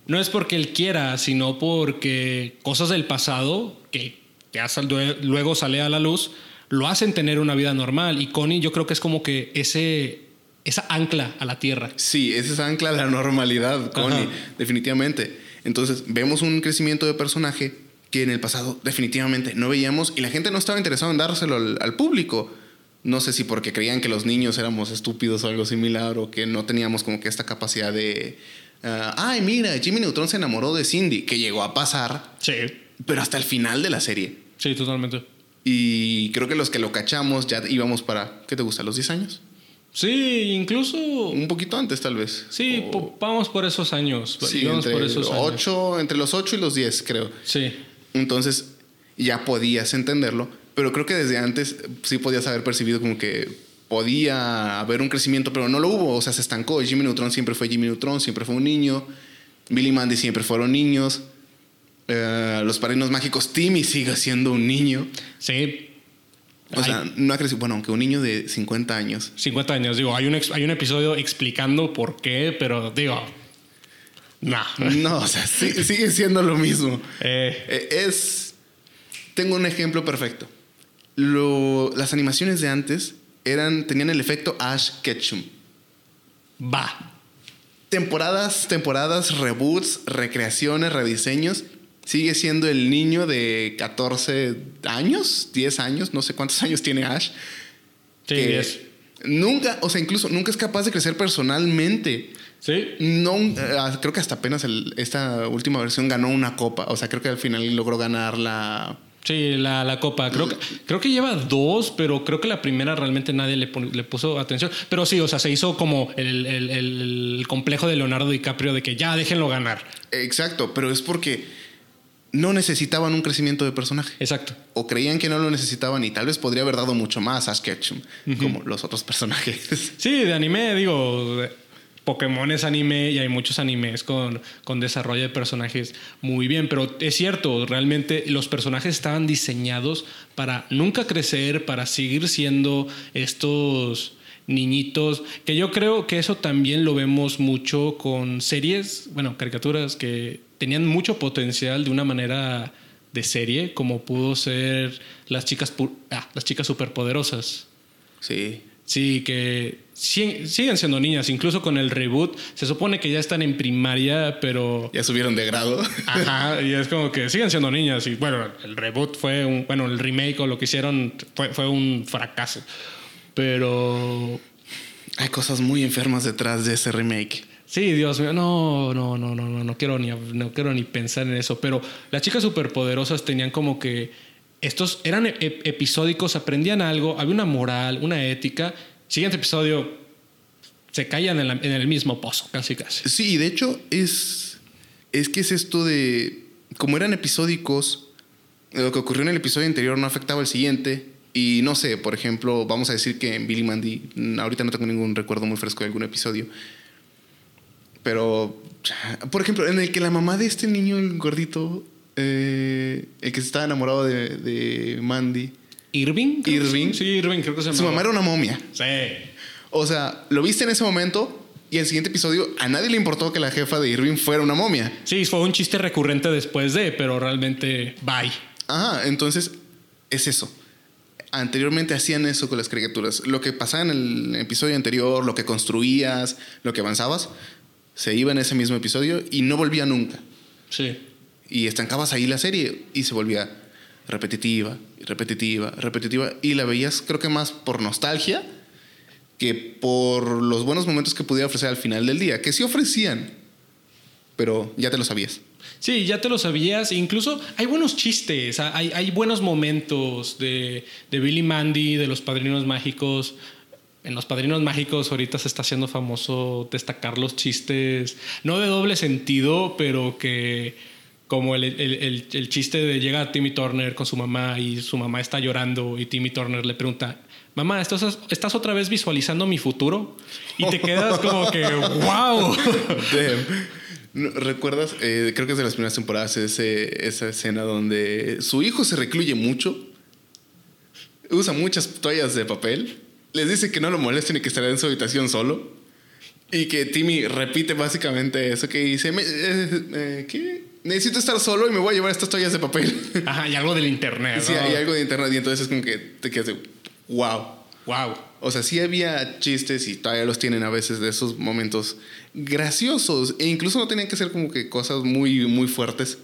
no es porque él quiera, sino porque cosas del pasado que sal- luego sale a la luz lo hacen tener una vida normal y Connie yo creo que es como que ese esa ancla a la tierra. Sí, ese es ancla a la normalidad, Connie, Ajá. definitivamente. Entonces, vemos un crecimiento de personaje que en el pasado definitivamente no veíamos y la gente no estaba interesada en dárselo al, al público. No sé si porque creían que los niños éramos estúpidos o algo similar o que no teníamos como que esta capacidad de... ah, Ay, mira, Jimmy Neutron se enamoró de Cindy, que llegó a pasar, Sí, pero hasta el final de la serie. sí, totalmente. Y creo que los que lo cachamos ya íbamos para, ¿qué te gusta? ¿Los 10 años? Sí, incluso Un poquito antes tal vez. sí, O- vamos por esos años. Sí, vamos entre, por esos años. ocho, entre los 8 y los 10, creo. Sí. Entonces ya podías entenderlo, pero creo que desde antes sí podías haber percibido como que podía haber un crecimiento, pero no lo hubo, o sea, se estancó. Jimmy Neutron siempre fue Jimmy Neutron, siempre fue un niño. Billy Mandy siempre fueron niños. Eh, los padrinos mágicos, Timmy sigue siendo un niño. Sí. O sea, no ha crecido, bueno, aunque un niño de 50 años. 50 años, digo, hay un, hay un episodio explicando por qué, pero digo, no. No, o sea, sí- sigue siendo lo mismo. Eh, Eh, Es. Tengo un ejemplo perfecto. Lo- las animaciones de antes eran, tenían el efecto Ash Ketchum. va. Temporadas, temporadas, reboots, recreaciones, rediseños. Sigue siendo el niño de 14 años, 10 años, no sé cuántos años tiene Ash. Sí, que es. Nunca, o sea, incluso nunca es capaz de crecer personalmente. Sí. No, eh, creo que hasta apenas el- esta última versión ganó una copa. O sea, creo que al final logró ganar la, Sí, la, la copa. Creo que, creo que lleva dos, pero creo que la primera realmente nadie le, le puso atención. Pero sí, o sea, se hizo como el- el complejo de Leonardo DiCaprio de que ya déjenlo ganar. Exacto, pero es porque no necesitaban un crecimiento de personaje. Exacto. O creían que no lo necesitaban y tal vez podría haber dado mucho más a Ash Ketchum, como los otros personajes. [laughs] Sí, de anime, digo, Pokémon es anime y hay muchos animes con, con desarrollo de personajes muy bien, pero es cierto, realmente los personajes estaban diseñados para nunca crecer, para seguir siendo estos niñitos, que yo creo que eso también lo vemos mucho con series, bueno, caricaturas que tenían mucho potencial de una manera de serie, como pudo ser las chicas, pu- ah, las chicas superpoderosas. Sí. Sí, que si- siguen siendo niñas, incluso con el reboot. Se supone que ya están en primaria, pero. Ya subieron de grado. Ajá, [laughs] y es como que siguen siendo niñas. Y bueno, el reboot fue un. Bueno, el remake o lo que hicieron fue, fue un fracaso. Pero. Hay cosas muy enfermas detrás de ese remake. Sí, Dios mío, no, no, no, no, no, no quiero ni, no quiero ni pensar en eso. Pero las chicas superpoderosas tenían como que estos eran ep- episódicos, aprendían algo, había una moral, una ética. Siguiente episodio se caían en, el mismo pozo, casi casi. Sí, y de hecho es. Es que es esto de. Como eran episódicos, lo que ocurrió en el episodio anterior no afectaba al siguiente. Y no sé, por ejemplo, vamos a decir que en Billy Mandy, ahorita no tengo ningún recuerdo muy fresco de algún episodio. Pero, por ejemplo, en el que la mamá de este niño, el gordito, eh, el que estaba enamorado de, de Mandy, ¿Irving? Irving. Sí, Sí, Irving, creo que se llama. su mamá era una momia. Sí. O sea, lo viste en ese momento y el siguiente episodio a nadie le importó que la jefa de Irving fuera una momia. Sí, fue un chiste recurrente después de, pero realmente, bye. Ajá, entonces es eso. Anteriormente hacían eso con las caricaturas. Lo que pasaba en el episodio anterior, lo que construías, lo que avanzabas, se iba en ese mismo episodio y no volvía nunca. Sí. Y estancabas ahí la serie y se volvía repetitiva, repetitiva, repetitiva. Y la veías creo que más por nostalgia que por los buenos momentos que pudiera ofrecer al final del día. Que sí ofrecían, pero ya te lo sabías. Sí, ya te lo sabías. Incluso hay buenos chistes, hay, hay buenos momentos de, de Billy Mandy, de los Padrinos Mágicos. En los Padrinos Mágicos ahorita se está haciendo famoso destacar los chistes, no de doble sentido, pero que como el, el- el- el chiste de llega Timmy Turner con su mamá y su mamá está llorando y Timmy Turner le pregunta, mamá, ¿estás, estás otra vez visualizando mi futuro? Y te quedas como que, [laughs] wow. ¿Recuerdas? Eh, creo que es de las primeras temporadas ese- esa escena donde su hijo se recluye mucho, usa muchas toallas de papel, les dice que no lo molesten y que estará en su habitación solo. Y que Timmy repite básicamente eso que dice, "Me- eh, eh, ¿qué? Necesito estar solo y me voy a llevar estas toallas de papel. [laughs] Ajá, y algo del internet. sí, ¿no? hay algo de internet y entonces es como que te quedas de, wow. Wow. O sea, sí había chistes y todavía los tienen a veces de esos momentos graciosos. E incluso no tenían que ser como que cosas muy, muy fuertes.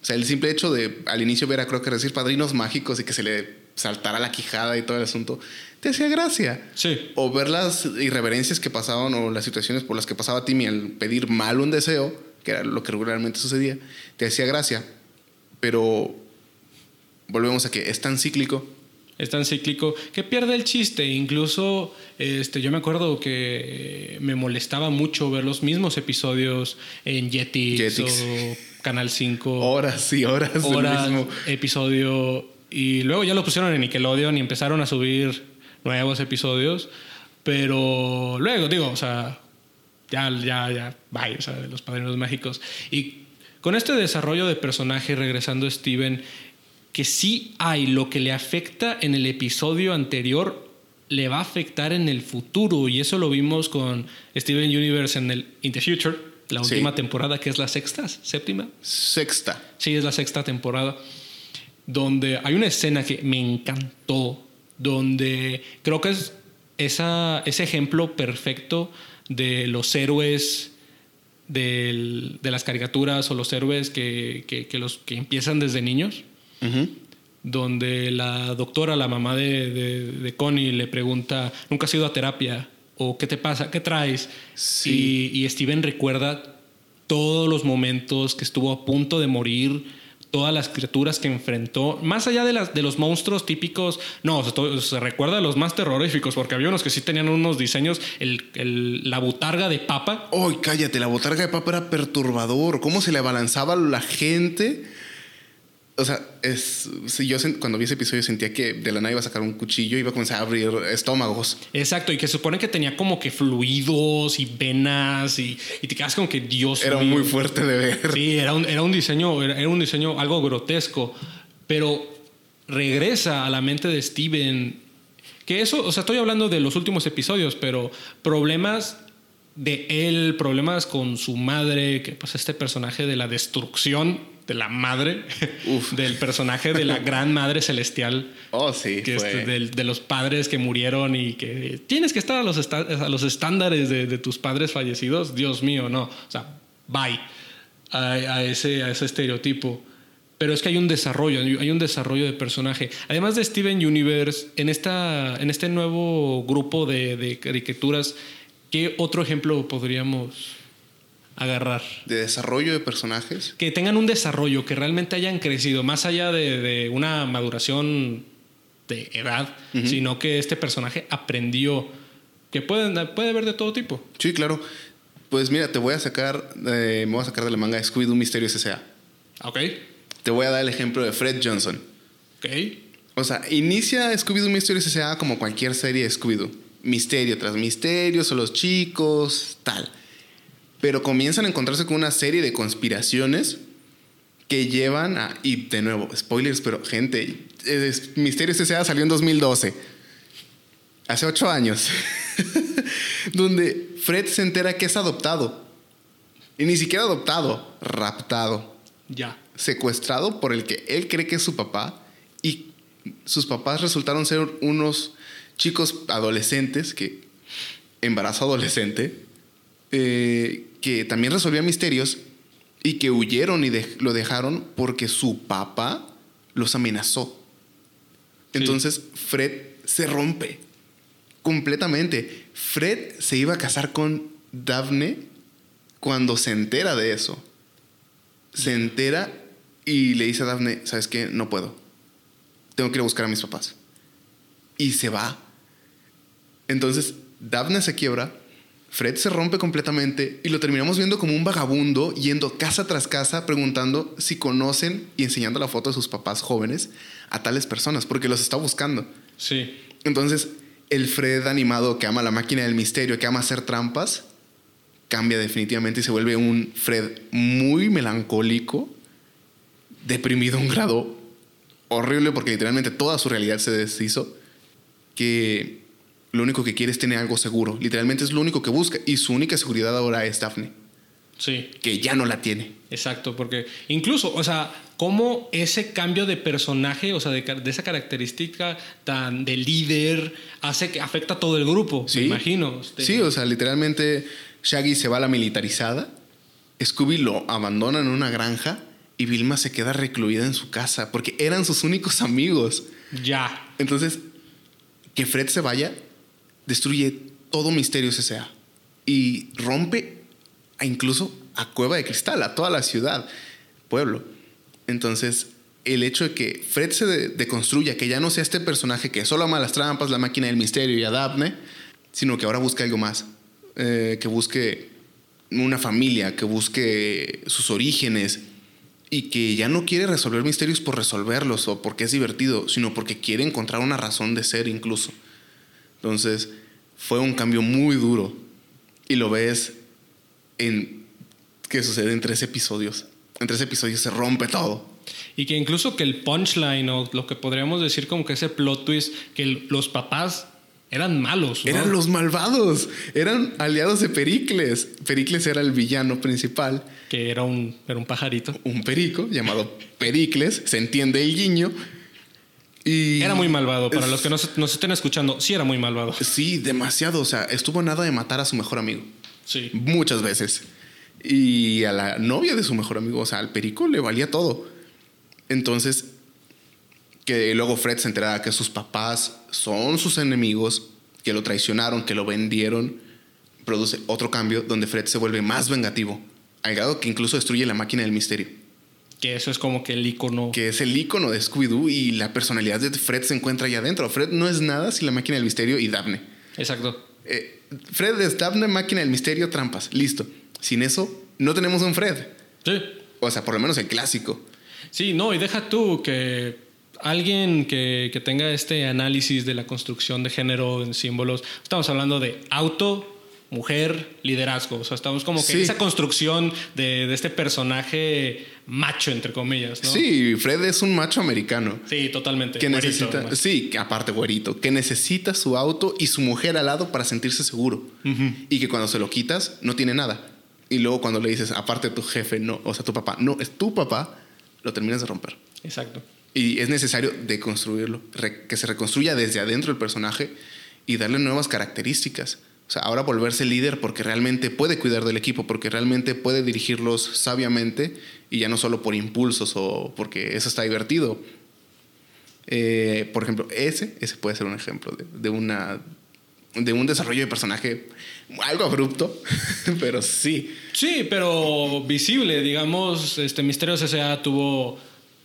O sea, el simple hecho de al inicio ver a Crocker decir padrinos mágicos y que se le saltara la quijada y todo el asunto, te hacía gracia. Sí. O ver las irreverencias que pasaban o las situaciones por las que pasaba Timmy al pedir mal un deseo, que era lo que regularmente sucedía, te hacía gracia. Pero volvemos a que es tan cíclico Es tan cíclico que pierde el chiste. Incluso este, yo me acuerdo que me molestaba mucho ver los mismos episodios en Jetix, Jetix. o Canal 5. horas y horas, del horas, mismo. episodio. Y luego ya lo pusieron en Nickelodeon y empezaron a subir nuevos episodios. Pero luego, digo, o sea, ya, ya, ya, bye, o sea, de los padrinos mágicos. Y con este desarrollo de personaje, regresando a Steven, que sí hay lo que le afecta en el episodio anterior, le va a afectar en el futuro. Y eso lo vimos con Steven Universe en el In the Future, la Sí. última temporada, que es la sexta, séptima. Sexta. Sí, es la sexta temporada. Donde hay una escena que me encantó. Donde creo que es esa, ese ejemplo perfecto de los héroes del- de las caricaturas o los héroes que, que- que los, que empiezan desde niños. Donde la doctora, la mamá de, de- de Connie, le pregunta: ¿Nunca has ido a terapia? ¿O qué te pasa? ¿Qué traes? Sí. Y, y Steven recuerda todos los momentos que estuvo a punto de morir, todas las criaturas que enfrentó, más allá de, las, de los monstruos típicos, no, se, recuerda de los más terroríficos, porque había unos que sí tenían unos diseños, el, el- la butarga de papa, ¡Ay, cállate! La botarga de papa era perturbador. ¿Cómo se le abalanzaba la gente? O sea, es, sí, yo cuando vi ese episodio sentía que de la nada iba a sacar un cuchillo y iba a comenzar a abrir estómagos. exacto, y que se supone que tenía como que fluidos y venas, y, y te quedas como que Dios Era mío. muy fuerte de ver. Sí, era un, era un diseño, era, era un diseño algo grotesco, pero regresa a la mente de Steven. Que eso, o sea, estoy hablando de los últimos episodios, pero problemas de él, problemas con su madre, que pues este personaje de la destrucción de la madre, [laughs] Uf. del personaje de la [laughs] gran madre celestial, Oh, sí. que es fue- de, los padres que murieron y que tienes que estar a los, a los estándares de, de tus padres fallecidos. Dios mío, no. O sea, bye a, a ese, a ese estereotipo. Pero es que hay un desarrollo, hay un desarrollo de personaje. Además de Steven Universe, en, esta, en este nuevo grupo de, de caricaturas, ¿qué otro ejemplo podríamos agarrar? De desarrollo de personajes. que tengan un desarrollo, que realmente hayan crecido, más allá de, de una maduración de edad, sino que este personaje aprendió que pueden, puede haber de todo tipo. Sí, claro. Pues mira, te voy a sacar, eh, me voy a sacar de la manga Scooby-Doo Misterios S.A. ¿Ok? Te voy a dar el ejemplo de Fred Johnson. Ok. O sea, inicia Scooby-Doo Mysterio S.A. como cualquier serie de Scooby-Doo. Misterio tras misterio, son los chicos, tal. Pero comienzan a encontrarse con una serie de conspiraciones que llevan a... Y de nuevo, spoilers, pero gente, es- Misterio S.A. salió en 2012. Hace ocho años. [laughs] donde Fred se entera que es adoptado. Y ni siquiera adoptado, raptado Ya. secuestrado por el que él cree que es su papá y sus papás resultaron ser unos chicos adolescentes que embarazo adolescente eh, que también resolvían misterios y que huyeron y de- lo dejaron porque su papá los amenazó. Sí. Entonces Fred se rompe completamente. Fred se iba a casar con Daphne cuando se entera de eso se entera y le dice a Daphne, ¿sabes qué? No puedo. Tengo que ir a buscar a mis papás. Y se va. Entonces, Daphne se quiebra, Fred se rompe completamente y lo terminamos viendo como un vagabundo yendo casa tras casa preguntando si conocen y enseñando la foto de sus papás jóvenes a tales personas, porque los está buscando. Sí. Entonces, el Fred animado que ama la máquina del misterio, que ama hacer trampas, cambia definitivamente y se vuelve un Fred muy melancólico, deprimido a un grado horrible porque literalmente toda su realidad se deshizo, que lo único que quiere es tener algo seguro. Literalmente es lo único que busca y su única seguridad ahora es Daphne, Sí. que ya no la tiene. Exacto, porque incluso, o sea, cómo ese cambio de personaje, o sea, de, esa característica tan de líder, hace que afecta a todo el grupo, me imagino. este. Sí, o sea, literalmente Shaggy se va a la militarizada, Scooby lo abandona en una granja y Vilma se queda recluida en su casa porque eran sus únicos amigos. Ya. Entonces, que Fred se vaya destruye todo Misterio S.A. y rompe incluso a Cueva de Cristal, a toda la ciudad, pueblo. Entonces, el hecho de que Fred se de- deconstruya, que ya no sea este personaje que solo ama las trampas, la máquina del misterio y a Daphne, sino que ahora busque algo más, eh, que busque una familia, que busque sus orígenes y que ya no quiere resolver misterios por resolverlos o porque es divertido, sino porque quiere encontrar una razón de ser incluso. Entonces, fue un cambio muy duro y lo ves en qué sucede en tres episodios. En tres episodios se rompe todo. Y que incluso que el punchline o lo que podríamos decir como que ese plot twist, que los papás eran malos. ¿no? Eran los malvados, eran aliados de Pericles. Pericles era el villano principal, Que era un, era un pajarito. un perico llamado Pericles, se entiende el guiño. Y Era muy malvado. Para los que nos, nos estén escuchando, sí era muy malvado. Sí, demasiado. O sea, estuvo nada de matar a su mejor amigo. Sí. Muchas veces. Y a la novia de su mejor amigo, o sea, al perico le valía todo. Entonces, que luego Fred se enteraba que sus papás son sus enemigos, que lo traicionaron, que lo vendieron, produce otro cambio donde Fred se vuelve más vengativo, al grado que incluso destruye la máquina del misterio, Que eso es como que el icono. que es el icono de Scooby-Doo y la personalidad de Fred se encuentra ahí adentro. Fred no es nada sin la máquina del misterio y Daphne. Exacto. Eh, Fred es Daphne, máquina del misterio, trampas. Listo. Sin eso, no tenemos un Fred. Sí. O sea, por lo menos el clásico. Sí, no, y deja tú que alguien que, que tenga este análisis de la construcción de género en símbolos, estamos hablando de auto, mujer, liderazgo. O sea, estamos como que Sí. esa construcción de, de este personaje macho, entre comillas, ¿no? Sí, Fred es un macho americano. Sí, totalmente. Que Güerito, necesita, además. sí, aparte güerito, que necesita su auto y su mujer al lado para sentirse seguro. Y que cuando se lo quitas, no tiene nada. Y luego cuando le dices, aparte tu jefe, no, o sea, tu papá, no, es tu papá, lo terminas de romper. Exacto. Y es necesario deconstruirlo, que se reconstruya desde adentro el personaje y darle nuevas características. O sea, ahora volverse líder porque realmente puede cuidar del equipo, porque realmente puede dirigirlos sabiamente y ya no solo por impulsos o porque eso está divertido. Eh, por ejemplo, ese, ese puede ser un ejemplo de, de una, de un desarrollo de personaje algo abrupto, [laughs] pero sí. Sí, pero visible, digamos, este Misterios S.A. tuvo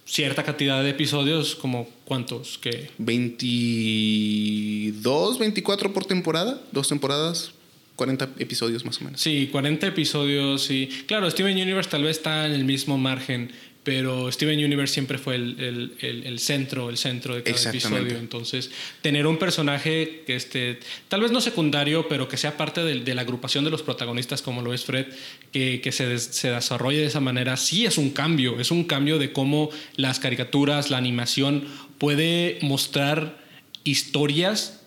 cierta cantidad de episodios, como cuántos, que 22, 24 por temporada, dos temporadas, 40 episodios más o menos. Sí, 40 episodios y claro, Steven Universe tal vez está en el mismo margen pero Steven Universe siempre fue el, el, el, centro, el centro de cada episodio. Entonces, tener un personaje que esté, tal vez no secundario, pero que sea parte de, de la agrupación de los protagonistas, como lo es Fred, que, que se, se, desarrolle de esa manera, sí es un cambio, es un cambio de cómo las caricaturas, la animación puede mostrar historias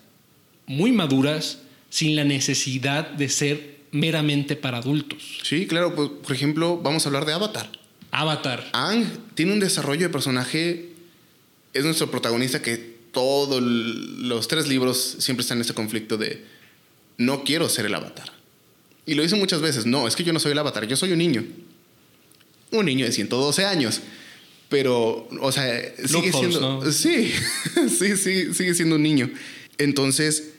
muy maduras sin la necesidad de ser meramente para adultos. Sí, claro, pues, por ejemplo, vamos a hablar de Avatar. Avatar. Ang tiene un desarrollo de personaje, es nuestro protagonista que todos los tres libros siempre están en este conflicto de no quiero ser el avatar. Y lo dice muchas veces, no, es que yo no soy el avatar, yo soy un niño. Un niño de 112 años. Pero, o sea, sigue siendo... Sí, [laughs] sí, sí, sigue siendo un niño. Entonces,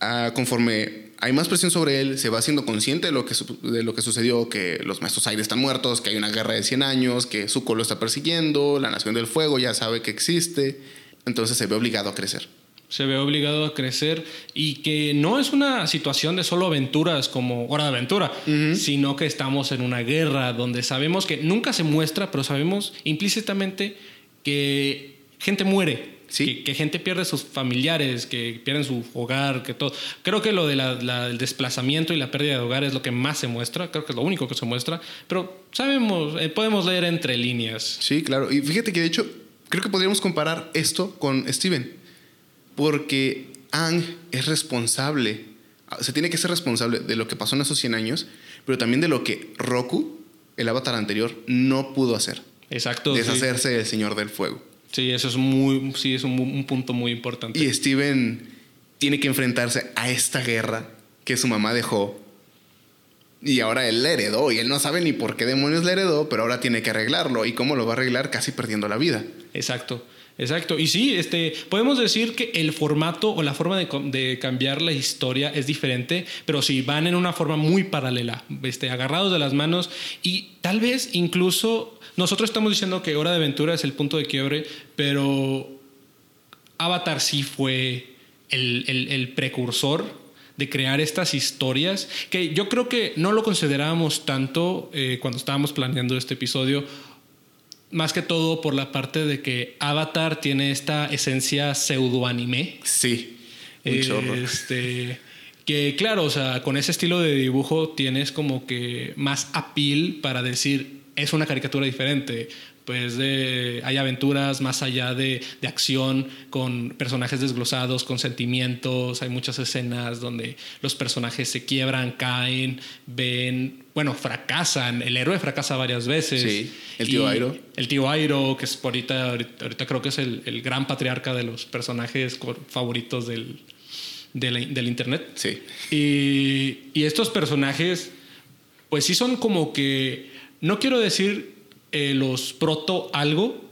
ah, conforme hay más presión sobre él, se va haciendo consciente de lo que, de lo que sucedió, que los maestros aire están muertos, que hay una guerra de 100 años, que Zuko lo está persiguiendo, la Nación del Fuego ya sabe que existe, entonces se ve obligado a crecer. Se ve obligado a crecer y que no es una situación de solo aventuras como Hora de Aventura, sino que estamos en una guerra donde sabemos que nunca se muestra, pero sabemos implícitamente que gente muere que, gente pierde sus familiares, que pierden su hogar, que todo. Creo que lo del desplazamiento y la pérdida de hogar es lo que más se muestra, creo que es lo único que se muestra, pero sabemos, eh, podemos leer entre líneas. Sí, claro. Y fíjate que de hecho, creo que podríamos comparar esto con Steven, porque Ang es responsable, se tiene que ser responsable de lo que pasó en esos 100 años, pero también de lo que Roku, el avatar anterior, no pudo hacer. Exacto. Deshacerse del Señor del Fuego. Sí, eso es muy, sí, es un, punto muy importante. Y Steven tiene que enfrentarse a esta guerra que su mamá dejó. Y ahora él la heredó y él no sabe ni por qué demonios la heredó, pero ahora tiene que arreglarlo. ¿Y cómo lo va a arreglar? Casi perdiendo la vida. Exacto. Exacto. Y sí, este, podemos decir que el formato o la forma de, de, cambiar la historia es diferente, pero sí, van en una forma muy paralela, este, agarrados de las manos y tal vez incluso nosotros estamos diciendo que Hora de Aventura es el punto de quiebre, pero Avatar sí fue el, precursor de crear estas historias, que yo creo que no lo considerábamos tanto eh, cuando estábamos planeando este episodio, más que todo por la parte de que Avatar tiene esta esencia pseudo anime. Sí. Este, que claro, o sea, con ese estilo de dibujo tienes como que más appeal para decir, es una caricatura diferente. Pues hay aventuras más allá de, acción, con personajes desglosados, con sentimientos. Hay muchas escenas donde los personajes se quiebran, caen, ven, bueno, fracasan. El héroe fracasa varias veces. Sí, el tío Airo. El tío Airo, que es ahorita, ahorita, creo que es el, gran patriarca de los personajes favoritos del, del, internet. Sí. Y, y estos personajes, pues sí son como que no quiero decir eh, los proto algo,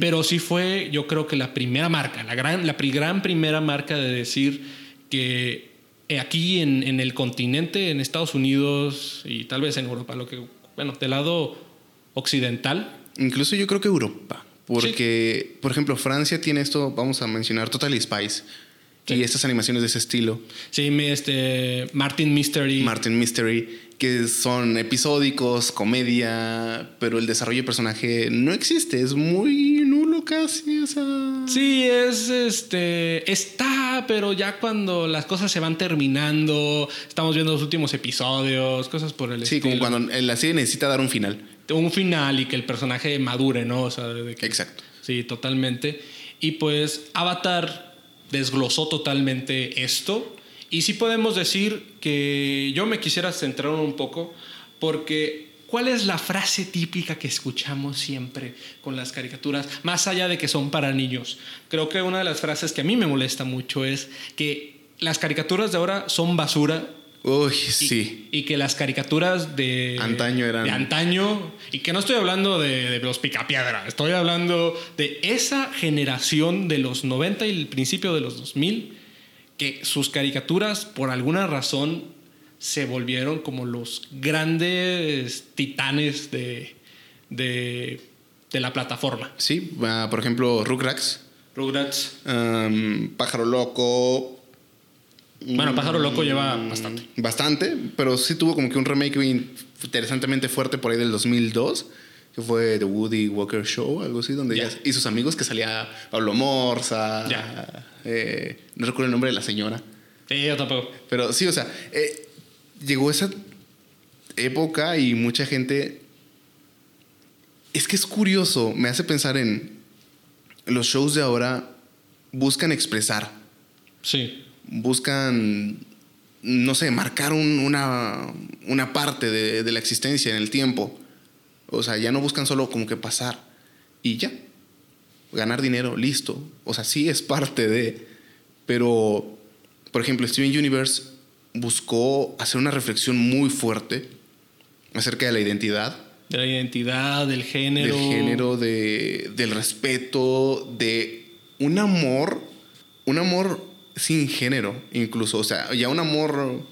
pero sí fue, yo creo que la primera marca, la gran, la gran primera marca de decir que eh, aquí en, el continente, en Estados Unidos y tal vez en Europa, lo que, bueno, del lado occidental. Incluso yo creo que Europa, porque, por ejemplo, Francia tiene esto, vamos a mencionar Total Spice. Y estas animaciones de ese estilo. Sí, este, Martin Mystery. Martin Mystery que son episódicos, comedia, pero el desarrollo de personaje no existe, es muy nulo casi. O Sí, es este. Está, pero ya cuando las cosas se van terminando, estamos viendo los últimos episodios, cosas por el estilo. Sí, como cuando la serie necesita dar un final. Un final y que el personaje madure, ¿no? O sea, Exacto. Sí, totalmente. Y pues Avatar desglosó totalmente esto y sí podemos decir que yo me quisiera centrar un poco porque ¿cuál es la frase típica que escuchamos siempre con las caricaturas, más allá de que son para niños? Creo que una de las frases que a mí me molesta mucho es que las caricaturas de ahora son basura Uy, sí. Y que las caricaturas de antaño eran. De antaño. Y que no estoy hablando de, de, los picapiedra. Estoy hablando de esa generación de los 90 y el principio de los 2000 que sus caricaturas, por alguna razón, se volvieron como los grandes titanes de, de, la plataforma. Sí, por ejemplo, Rugrats. Rugrats. Pájaro Loco. Bueno, Pájaro Loco lleva mm, bastante. Bastante, pero sí tuvo como que un remake interesantemente fuerte por ahí del 2002. Que fue The Woody Walker Show, algo así, donde ella y sus amigos que salía Pablo Morza, eh, no recuerdo el nombre de la señora, Sí, yo tampoco. pero sí, o sea, eh, llegó esa época y mucha gente... Es que es curioso, me hace pensar en los shows de ahora buscan expresar, Sí. buscan, no sé, marcar un- una, una parte de, de la existencia en el tiempo. O sea, ya no buscan solo como que pasar y ya. Ganar dinero, listo. O sea, sí es parte de... Pero, por ejemplo, Steven Universe buscó hacer una reflexión muy fuerte acerca de la identidad, De la identidad, del género. del género, de, del respeto, de un amor, un amor sin género, incluso. O sea, ya un amor,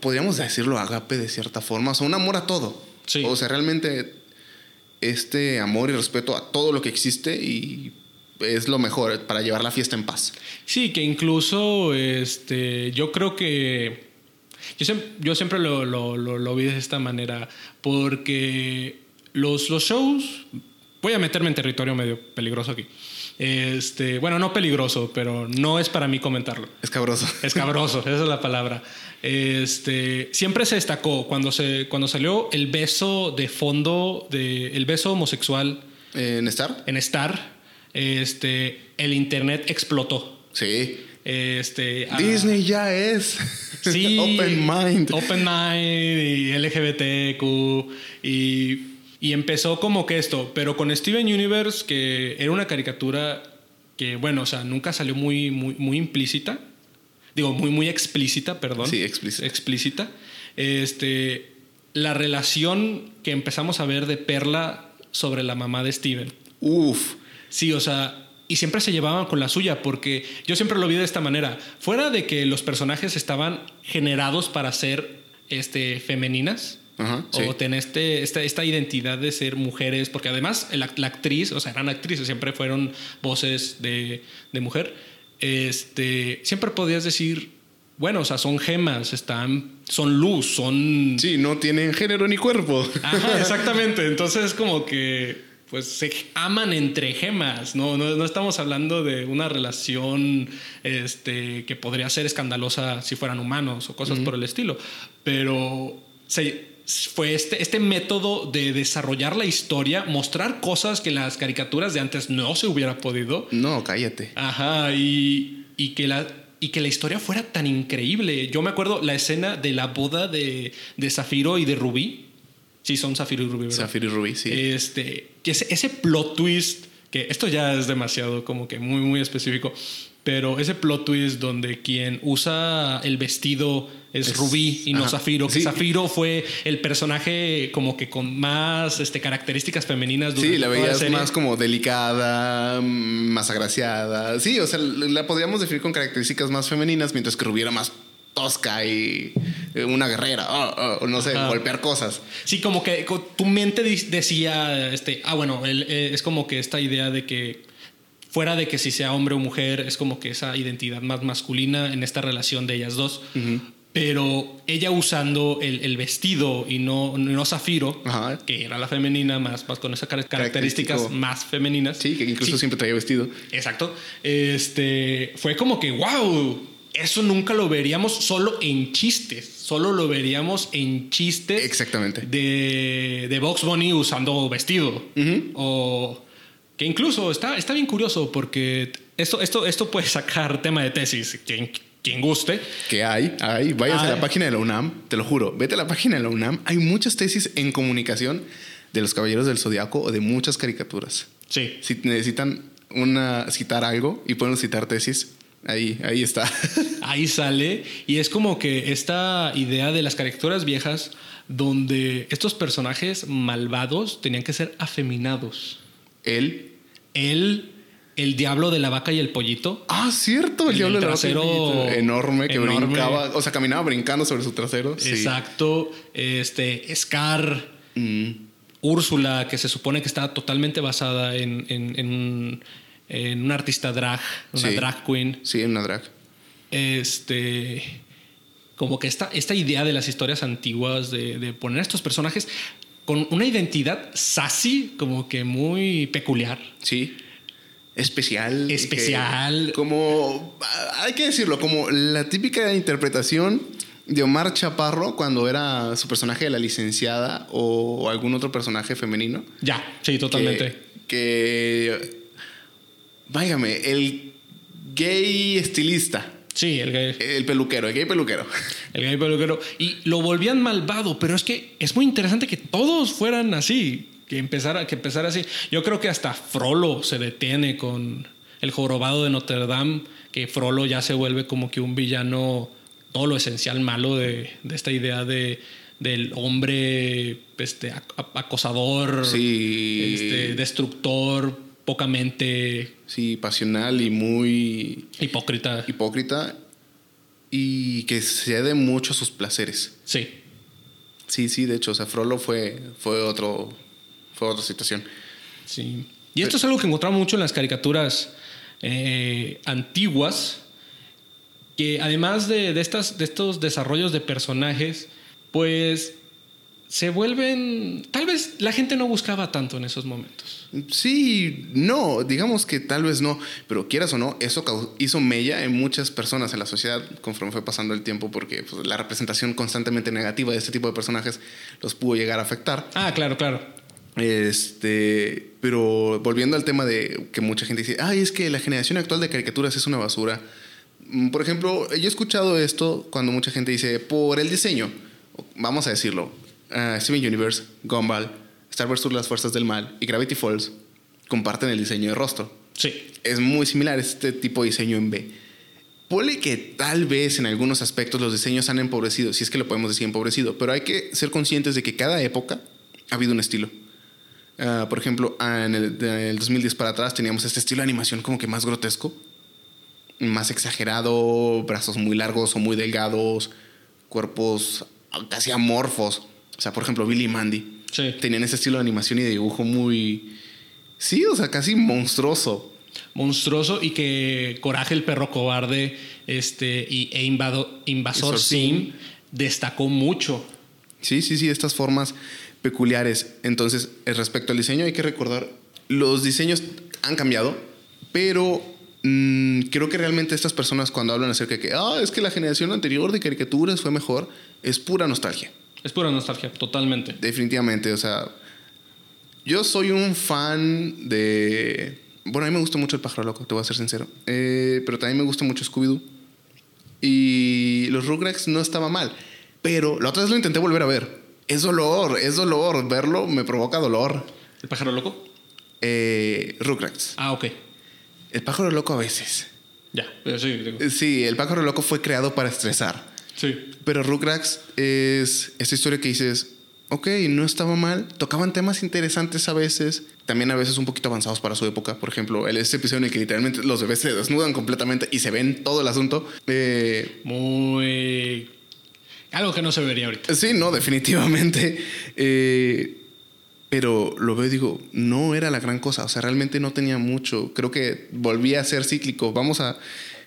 podríamos decirlo agape de cierta forma, o sea, un amor a todo. Sí. O sea, realmente este amor y respeto a todo lo que existe y es lo mejor para llevar la fiesta en paz. Sí, que incluso este, yo creo que. Yo, siem- yo siempre lo, lo- lo- lo vi de esta manera, porque los, los shows. Voy a meterme en territorio medio peligroso aquí. Este, bueno, no peligroso, pero no es para mí comentarlo. Escabroso. Escabroso, esa es la palabra. Este, siempre se destacó cuando, se, cuando salió el beso de fondo, de, el beso homosexual ¿En Star? en Star, este, el internet explotó. Sí. Este, ah, Disney ya es. sí, [laughs] Open mind. Open Mind y LGBTQ y, y empezó como que esto, pero con Steven Universe, que era una caricatura que, bueno, o sea, nunca salió muy, muy, muy implícita. Digo, muy, muy explícita, perdón. Sí, explícita. Explícita. Este, la relación que empezamos a ver de Perla sobre la mamá de Steven. Uf. Sí, o sea, y siempre se llevaban con la suya, porque yo siempre lo vi de esta manera. Fuera de que los personajes estaban generados para ser este, femeninas. Ajá, sí. O tener este, esta, esta identidad de ser mujeres, porque además la, la actriz, o sea, eran actrices, siempre fueron voces de, de mujer. Este, siempre podías decir, bueno, o sea, son gemas, están, son luz, son Sí, no tienen género ni cuerpo. Ajá, exactamente. Entonces es como que pues se aman entre gemas, no, no, no estamos hablando de una relación este, que podría ser escandalosa si fueran humanos o cosas por el estilo, pero se, fue este, este método de desarrollar la historia, mostrar cosas que en las caricaturas de antes no se hubiera podido. No, cállate. Ajá, y, y que la, y que la historia fuera tan increíble. Yo me acuerdo la escena de la boda de, de Zafiro y de Rubí. Sí, son Zafiro y Rubí, ¿verdad? Zafiro y Rubí, sí. Este, ese, ese plot twist, que esto ya es demasiado como que muy, muy específico, pero ese plot twist donde quien usa el vestido es, Es- Rubí y no ajá, Zafiro, que sí. Zafiro fue el personaje como que con más este, características femeninas durante Sí, la veías más como delicada, mm, más agraciada. Sí, o sea, la podríamos definir con características más femeninas, mientras que Rubí era más tosca y eh, una guerrera, o- o no sé, Ajá. golpear cosas. Sí, como que tu mente decía, este, ah, bueno, el- eh, es como que esta idea de que fuera de que si sea hombre o mujer, es como que esa identidad más masculina en esta relación de ellas dos. Pero ella usando el, el vestido y no, no Zafiro, Ajá. que era la femenina, más, más con esas car- características más femeninas. Sí, que incluso Sí, siempre traía vestido. Exacto. Este fue como que, wow, eso nunca lo veríamos solo en chistes. Solo lo veríamos en chistes. Exactamente. De, de Box Bunny usando vestido. O que incluso está, está bien curioso porque esto, esto, esto puede sacar tema de tesis. Quien, quien guste. Que hay, hay. Vayas a la página de la UNAM, te lo juro. Vete a la página de la UNAM. Hay muchas tesis en comunicación de los Caballeros del Zodiaco o de muchas caricaturas. Sí. Si necesitan una, citar algo y pueden citar tesis, ahí, ahí está. [laughs] Ahí sale y es como que esta idea de las caricaturas viejas donde estos personajes malvados tenían que ser afeminados. Él. Él, el diablo de la vaca y el pollito. Ah, cierto. El, El diablo de la vaca trasero infinita. enorme que enorme. brincaba. O sea, caminaba brincando sobre su trasero. Sí. Exacto. Este, Scar, Mm. Úrsula, que se supone que está totalmente basada en, en, en un, en una artista drag, una Sí. drag queen. Sí, una drag. Este. Como que esta, esta idea de las historias antiguas, de, de poner a estos personajes con una identidad sassy, como que muy peculiar. Sí. Especial. Especial. que- como, ah, hay que decirlo, como la típica interpretación de Omar Chaparro cuando era su personaje de la licenciada o algún otro personaje femenino. Ya, sí, totalmente. Que, que váyame, el gay estilista, Sí, el gay, el peluquero, el gay peluquero. el gay peluquero. Y lo volvían malvado, pero es que es muy interesante que todos fueran así, que empezara, que empezara así. Yo creo que hasta Frollo se detiene con el jorobado de Notre Dame, que Frollo ya se vuelve como que un villano, todo lo esencial malo de, de esta idea de del hombre este, ac- acosador, Sí. este, destructor, poca mente, Sí, pasional y muy hipócrita. hipócrita y que cede mucho a sus placeres. Sí, Sí, sí, de hecho, o sea, Frollo fue, fue, otro, fue otra situación. Sí. Y esto es algo que encontramos mucho en las caricaturas eh, antiguas, que además de, de estas, de estos desarrollos de personajes, pues se vuelven... Tal vez la gente no buscaba tanto en esos momentos. Sí, no, digamos que tal vez no, pero quieras o no, eso hizo mella en muchas personas en la sociedad conforme fue pasando el tiempo, porque pues, la representación constantemente negativa de este tipo de personajes los pudo llegar a afectar. Ah, claro, claro. Este, pero volviendo al tema de que mucha gente dice, ay, es que la generación actual de caricaturas es una basura. Mm, Por ejemplo, yo he escuchado esto cuando mucha gente dice, por el diseño, vamos a decirlo, ah, Steven Universe, Gumball, Star Wars Las Fuerzas del Mal y Gravity Falls comparten el diseño de rostro. Sí, Es muy similar este tipo de diseño en B. Ponle que tal vez en algunos aspectos los diseños han empobrecido, si es que lo podemos decir empobrecido, pero hay que ser conscientes de que cada época ha habido un estilo. Ah, por ejemplo, en el, del 2010 para atrás teníamos este estilo de animación como que más grotesco, más exagerado, brazos muy largos o muy delgados, cuerpos casi amorfos. O sea, por ejemplo, Billy y Mandy sí. tenían ese estilo de animación y de dibujo muy... Sí, o sea, casi monstruoso. Monstruoso y que Coraje el perro cobarde este, y, e Invado- Invasor Sim. destacó mucho. Sí, sí, sí, estas formas peculiares. Entonces, eh, respecto al diseño, hay que recordar, los diseños han cambiado, pero mm, creo que realmente estas personas cuando hablan acerca de que, ah, es que la generación anterior de caricaturas fue mejor, es pura nostalgia. Es pura nostalgia, totalmente. Definitivamente, o sea, yo soy un fan de... Bueno, a mí me gusta mucho el pájaro loco, te voy a ser sincero. Eh, pero también me gusta mucho Scooby-Doo. Y los Rugrats no estaba mal. Pero la otra vez lo intenté volver a ver. Es dolor, es dolor. Verlo me provoca dolor. ¿El pájaro loco? Eh, Rugrats. Ah, ok. El pájaro loco a veces. Ya, pero sí, digo. Sí, el pájaro loco fue creado para estresar. Sí. Pero Rugrats es esta historia que dices, ok, no estaba mal, tocaban temas interesantes a veces, también a veces un poquito avanzados para su época. Por ejemplo, el, este episodio en el que literalmente los bebés se desnudan completamente y se ven todo el asunto. Eh, Muy. Algo que no se vería ahorita. sí, no, definitivamente. [laughs] Eh, pero lo veo y digo, no era la gran cosa, o sea, realmente no tenía mucho. Creo que volvía a ser cíclico. Vamos a...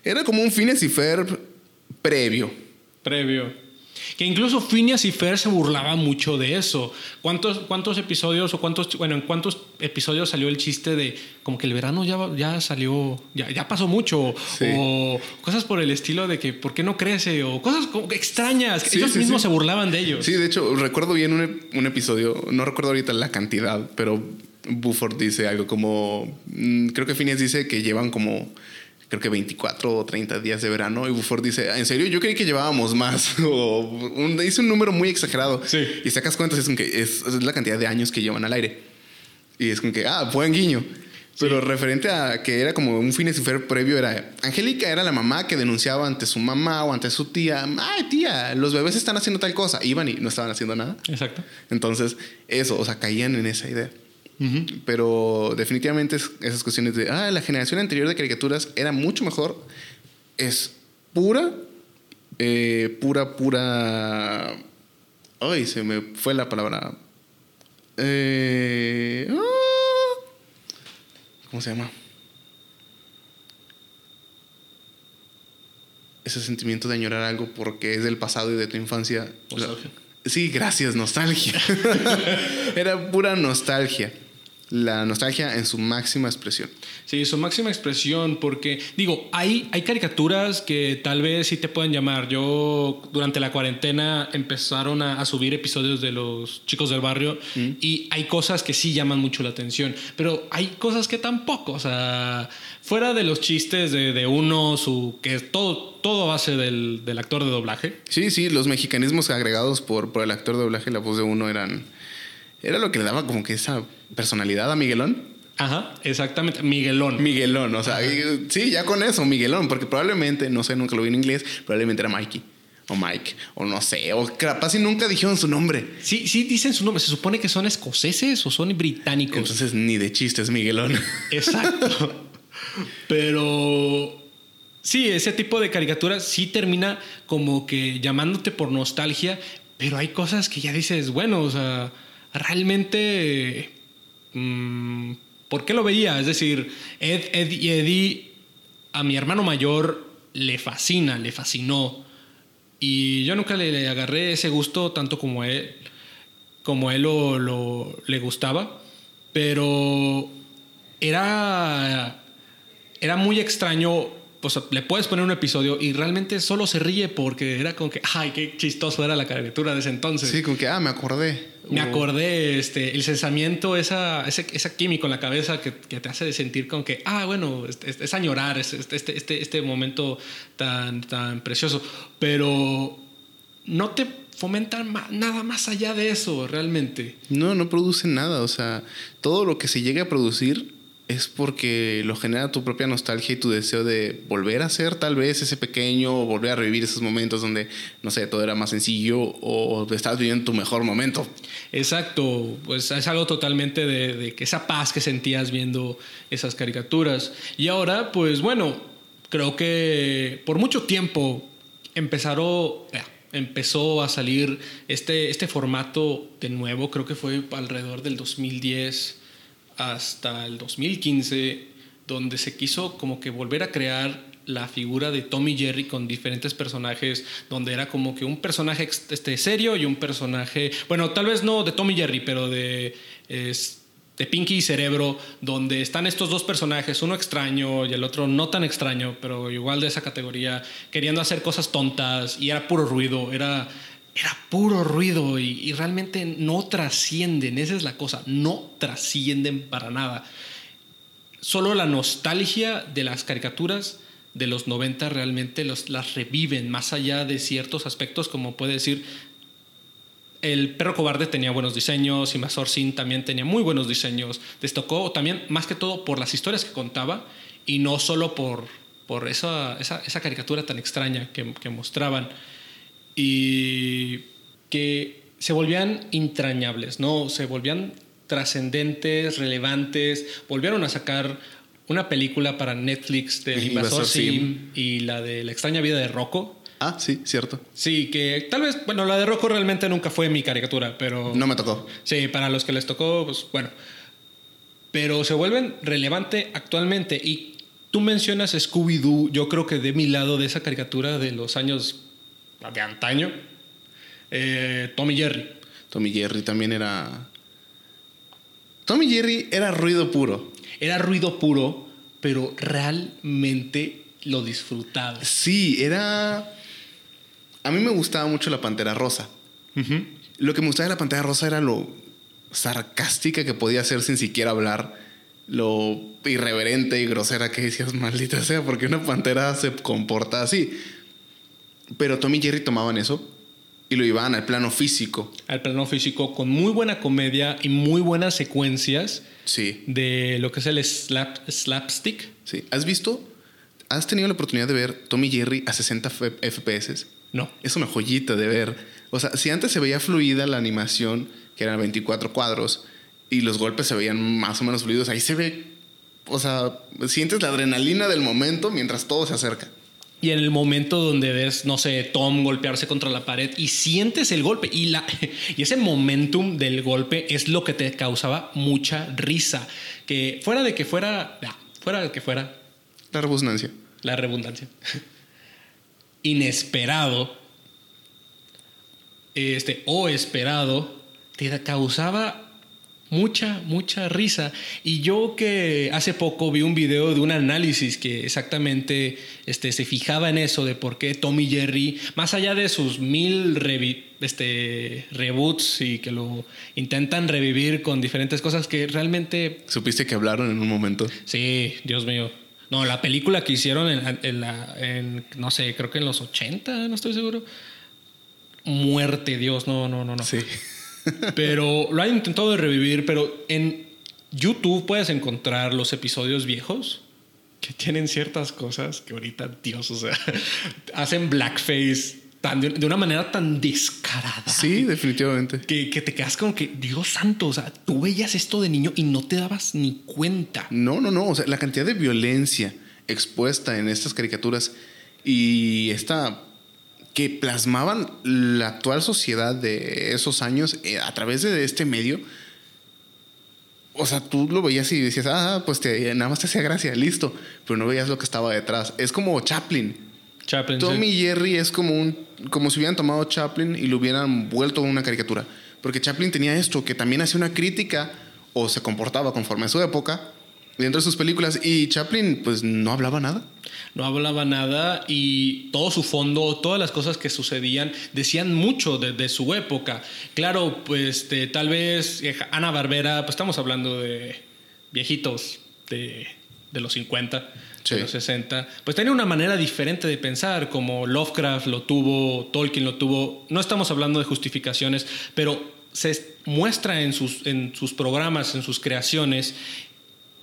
Era como un Phineas y Ferb previo. Previo. Que incluso Phineas y Fer se burlaba mucho de eso. ¿Cuántos, cuántos episodios o cuántos, bueno, en cuántos episodios salió el chiste de como que el verano ya, ya salió, ya, ya pasó mucho? Sí. O cosas por el estilo de que ¿por qué no crece? O cosas extrañas. Sí, Ellos sí, mismos se burlaban de ellos. Sí, de hecho, recuerdo bien un, un episodio, no recuerdo ahorita la cantidad, pero Buford dice algo como, mm, creo que Phineas dice que llevan como, creo que 24 o 30 días de verano, y Buford dice, "Ah, en serio, yo creí que llevábamos más, [laughs] o un, dice un número muy exagerado, Sí. y sacas cuentas, es, que es, es la cantidad de años que llevan al aire, y es como que, ah, buen guiño. Pero referente a que era como un y Ferb previo, era Angélica era la mamá que denunciaba ante su mamá o ante su tía, ay tía, los bebés están haciendo tal cosa. Iban y no estaban haciendo nada. Exacto. Entonces, eso, o sea, caían en esa idea. Pero definitivamente es- esas cuestiones de, ah, la generación anterior de caricaturas era mucho mejor, es pura, eh, pura, pura... Ay, se me fue la palabra. Eh, ah, ¿Cómo se llama? Ese sentimiento de añorar algo porque es del pasado y de tu infancia. Nostalgia. Sí, gracias, nostalgia. [laughs] Era pura nostalgia. La nostalgia en su máxima expresión. Sí, su máxima expresión, porque digo, hay, hay caricaturas que tal vez sí te pueden llamar. Yo durante la cuarentena empezaron a, a subir episodios de los chicos del barrio y hay cosas que sí llaman mucho la atención, pero hay cosas que tampoco. O sea, fuera de los chistes de, de uno, su, que es todo, todo base del, del actor de doblaje. Sí, sí, los mexicanismos agregados por, por el actor de doblaje, la voz de uno eran. Era lo que le daba como que esa personalidad a Miguelón. Ajá, exactamente. Miguelón. Miguelón, o sea, sí, ya con eso, Miguelón, porque probablemente, no sé, nunca lo vi en inglés, probablemente era Mikey, o Mike, o no sé, o capaz y nunca dijeron su nombre. Sí, sí dicen su nombre. Se supone que son escoceses o son británicos. Entonces, ni de chistes, Miguelón. Exacto. [laughs] Pero sí, ese tipo de caricaturas sí termina como que llamándote por nostalgia, pero hay cosas que ya dices, bueno, o sea, realmente, mm, ¿por qué lo veía? Es decir, Ed, Ed y Eddie, a mi hermano mayor le fascina, le fascinó. Y yo nunca le, le agarré ese gusto tanto como él, como él lo, lo- le gustaba, pero era, era muy extraño. Pues le puedes poner un episodio y realmente solo se ríe porque era como que, ay, qué chistoso era la caricatura de ese entonces. Sí, como que, ah, me acordé. Me O- acordé, este, el censamiento, esa, ese, esa químico en la cabeza que, que te hace sentir con que, ah, bueno, es, es- es añorar es- este, este, este, este momento tan, tan precioso. Pero no te fomentan nada más allá de eso, realmente. No, no produce nada. O sea, todo lo que se llegue a producir es porque lo genera tu propia nostalgia y tu deseo de volver a ser tal vez ese pequeño o volver a revivir esos momentos donde, no sé, todo era más sencillo o estás viviendo tu mejor momento. Exacto, pues es algo totalmente de, de esa paz que sentías viendo esas caricaturas. Y ahora, pues bueno, creo que por mucho tiempo empezaron, empezó a salir este, este formato de nuevo, creo que fue alrededor del 2010 hasta el 2015, donde se quiso como que volver a crear la figura de Tommy Jerry con diferentes personajes, donde era como que un personaje este, serio y un personaje, bueno, tal vez no de Tommy Jerry, pero de, de Pinky y Cerebro, donde están estos dos personajes, uno extraño y el otro no tan extraño, pero igual de esa categoría, queriendo hacer cosas tontas y era puro ruido, era, era puro ruido y, y realmente no trascienden, esa es la cosa, no trascienden para nada. Solo la nostalgia de las caricaturas de los 90 realmente los, las reviven más allá de ciertos aspectos, como puede decir, el perro cobarde tenía buenos diseños, Invasor Sin también tenía muy buenos diseños. Destacó también, más que todo, por las historias que contaba y no solo por, por esa, esa, caricatura tan extraña que mostraban. Y que se volvían entrañables, ¿no? Se volvían trascendentes, relevantes. Volvieron a sacar una película para Netflix del Invasor. Sim y la de La extraña vida de Rocco. Ah, sí, cierto. Sí, que tal vez, bueno, la de Rocco realmente nunca fue mi caricatura, pero... No me tocó. Sí, para los que les tocó, pues bueno. Pero se vuelven relevante actualmente. Y tú mencionas Scooby-Doo, yo creo que de mi lado de esa caricatura de los años de antaño, eh, Tommy Jerry. Tommy Jerry también era. Tommy Jerry era ruido puro. Era ruido puro, pero realmente lo disfrutaba. Sí, era. A mí me gustaba mucho la pantera rosa. Lo que me gustaba de la pantera rosa era lo sarcástica que podía ser sin siquiera hablar, lo irreverente y grosera que decías, maldita sea, porque una pantera se comporta así. Pero Tommy y Jerry tomaban eso y lo llevaban al plano físico. Al plano físico, con muy buena comedia y muy buenas secuencias Sí, de lo que es el slap, slapstick. sí. ¿Has visto? ¿Has tenido la oportunidad de ver Tommy y Jerry a 60 F- FPS? No. Es una joyita de ver. O sea, si antes se veía fluida la animación, que eran 24 cuadros, y los golpes se veían más o menos fluidos, ahí se ve, o sea, sientes la adrenalina del momento mientras todo se acerca. Y en el momento donde ves, no sé, Tom golpearse contra la pared y sientes el golpe y, la, [laughs] y ese momentum del golpe es lo que te causaba mucha risa. Que fuera de que fuera, fuera de que fuera La rebusnancia. la redundancia, [laughs] inesperado, este, o esperado, te causaba mucha, mucha risa. Y yo que hace poco vi un video de un análisis que exactamente este, se fijaba en eso, de por qué Tommy Jerry, más allá de sus mil este, reboots y que lo intentan revivir con diferentes cosas que realmente... ¿Supiste que hablaron en un momento? Sí, Dios mío. No, la película que hicieron en, la, en, no sé, creo que en los 80, no estoy seguro. Muerte, Dios, no, no, no, no. Sí. Pero lo han intentado de revivir, pero en YouTube puedes encontrar los episodios viejos que tienen ciertas cosas que ahorita, Dios, o sea, [laughs] hacen blackface tan, de, una manera tan descarada. Sí, definitivamente. Que, que, te quedas como que, Dios santo, o sea, tú veías esto de niño y no te dabas ni cuenta. No, no, no, o sea, la cantidad de violencia expuesta en estas caricaturas y esta que plasmaban la actual sociedad de esos años eh, a través de este medio. O sea, tú lo veías y decías, ah, pues te, nada más te hacía gracia, listo. Pero no veías lo que estaba detrás. Es como Chaplin. Chaplin. Tommy y Jerry es como un, como si hubieran tomado Chaplin y lo hubieran vuelto una caricatura. Porque Chaplin tenía esto, que también hacía una crítica o se comportaba conforme a su época dentro de sus películas. Y Chaplin, pues no hablaba nada no hablaba nada y todo su fondo, todas las cosas que sucedían, decían mucho de, su época. Claro, pues tal vez eh, Ana Barbera, pues estamos hablando de viejitos de, los 50. De los 60, pues tenía una manera diferente de pensar, como Lovecraft lo tuvo, Tolkien lo tuvo. No estamos hablando de justificaciones, pero se muestra en sus, en sus programas, en sus creaciones,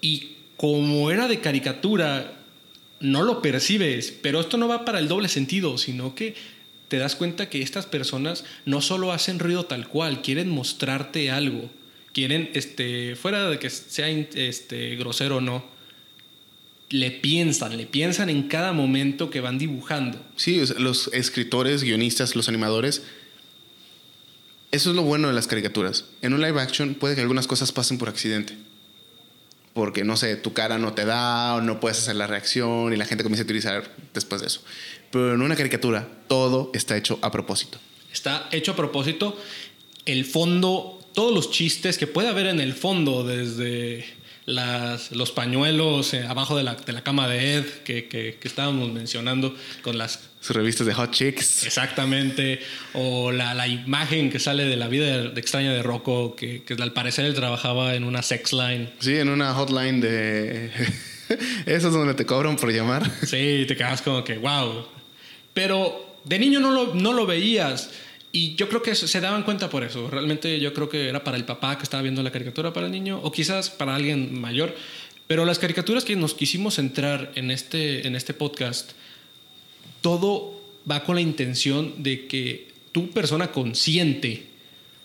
y como era de caricatura, no lo percibes, pero esto no va para el doble sentido, sino que te das cuenta que estas personas no solo hacen ruido tal cual, quieren mostrarte algo, quieren, este, fuera de que sea este, grosero o no, le piensan, le piensan en cada momento que van dibujando. Sí, los escritores, guionistas, los animadores, eso es lo bueno de las caricaturas. En un live action puede que algunas cosas pasen por accidente porque no sé, tu cara no te da o no puedes hacer la reacción y la gente comienza a utilizar después de eso. Pero en una caricatura todo está hecho a propósito. Está hecho a propósito. El fondo, todos los chistes que puede haber en el fondo, desde los pañuelos eh, abajo de la, de la, cama de Ed que, que, que, estábamos mencionando con las... Sus revistas de Hot Chicks. Exactamente. O la, la imagen que sale de la vida de, extraña de Rocco, que, que, al parecer él trabajaba en una sex line. Sí, en una hotline de... [laughs] Eso es donde te cobran por llamar. Sí, te quedas como que, wow. Pero de niño no lo, no lo veías. Y yo creo que se daban cuenta por eso. Realmente yo creo que era para el papá que estaba viendo la caricatura para el niño o quizás para alguien mayor. Pero las caricaturas que nos quisimos centrar en este, en este podcast, todo va con la intención de que tu persona consciente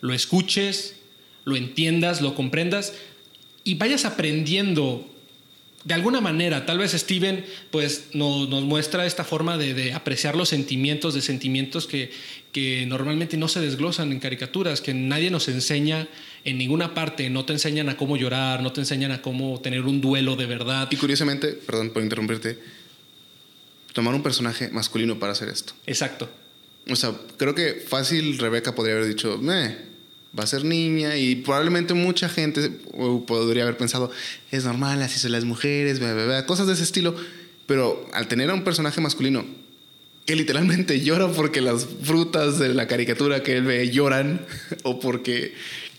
lo escuches, lo entiendas, lo comprendas y vayas aprendiendo de alguna manera, tal vez Steven pues nos, muestra esta forma de, apreciar los sentimientos, de sentimientos que, que normalmente no se desglosan en caricaturas, que nadie nos enseña en ninguna parte, no te enseñan a cómo llorar, no te enseñan a cómo tener un duelo de verdad. Y curiosamente, perdón por interrumpirte, tomar un personaje masculino para hacer esto. Exacto. O sea, creo que fácil Rebeca podría haber dicho, eh, va a ser niña y probablemente mucha gente podría haber pensado, es normal, así son las mujeres, cosas de ese estilo. Pero al tener a un personaje masculino que literalmente [laughs] llora porque las frutas de la caricatura que él ve lloran [laughs] o porque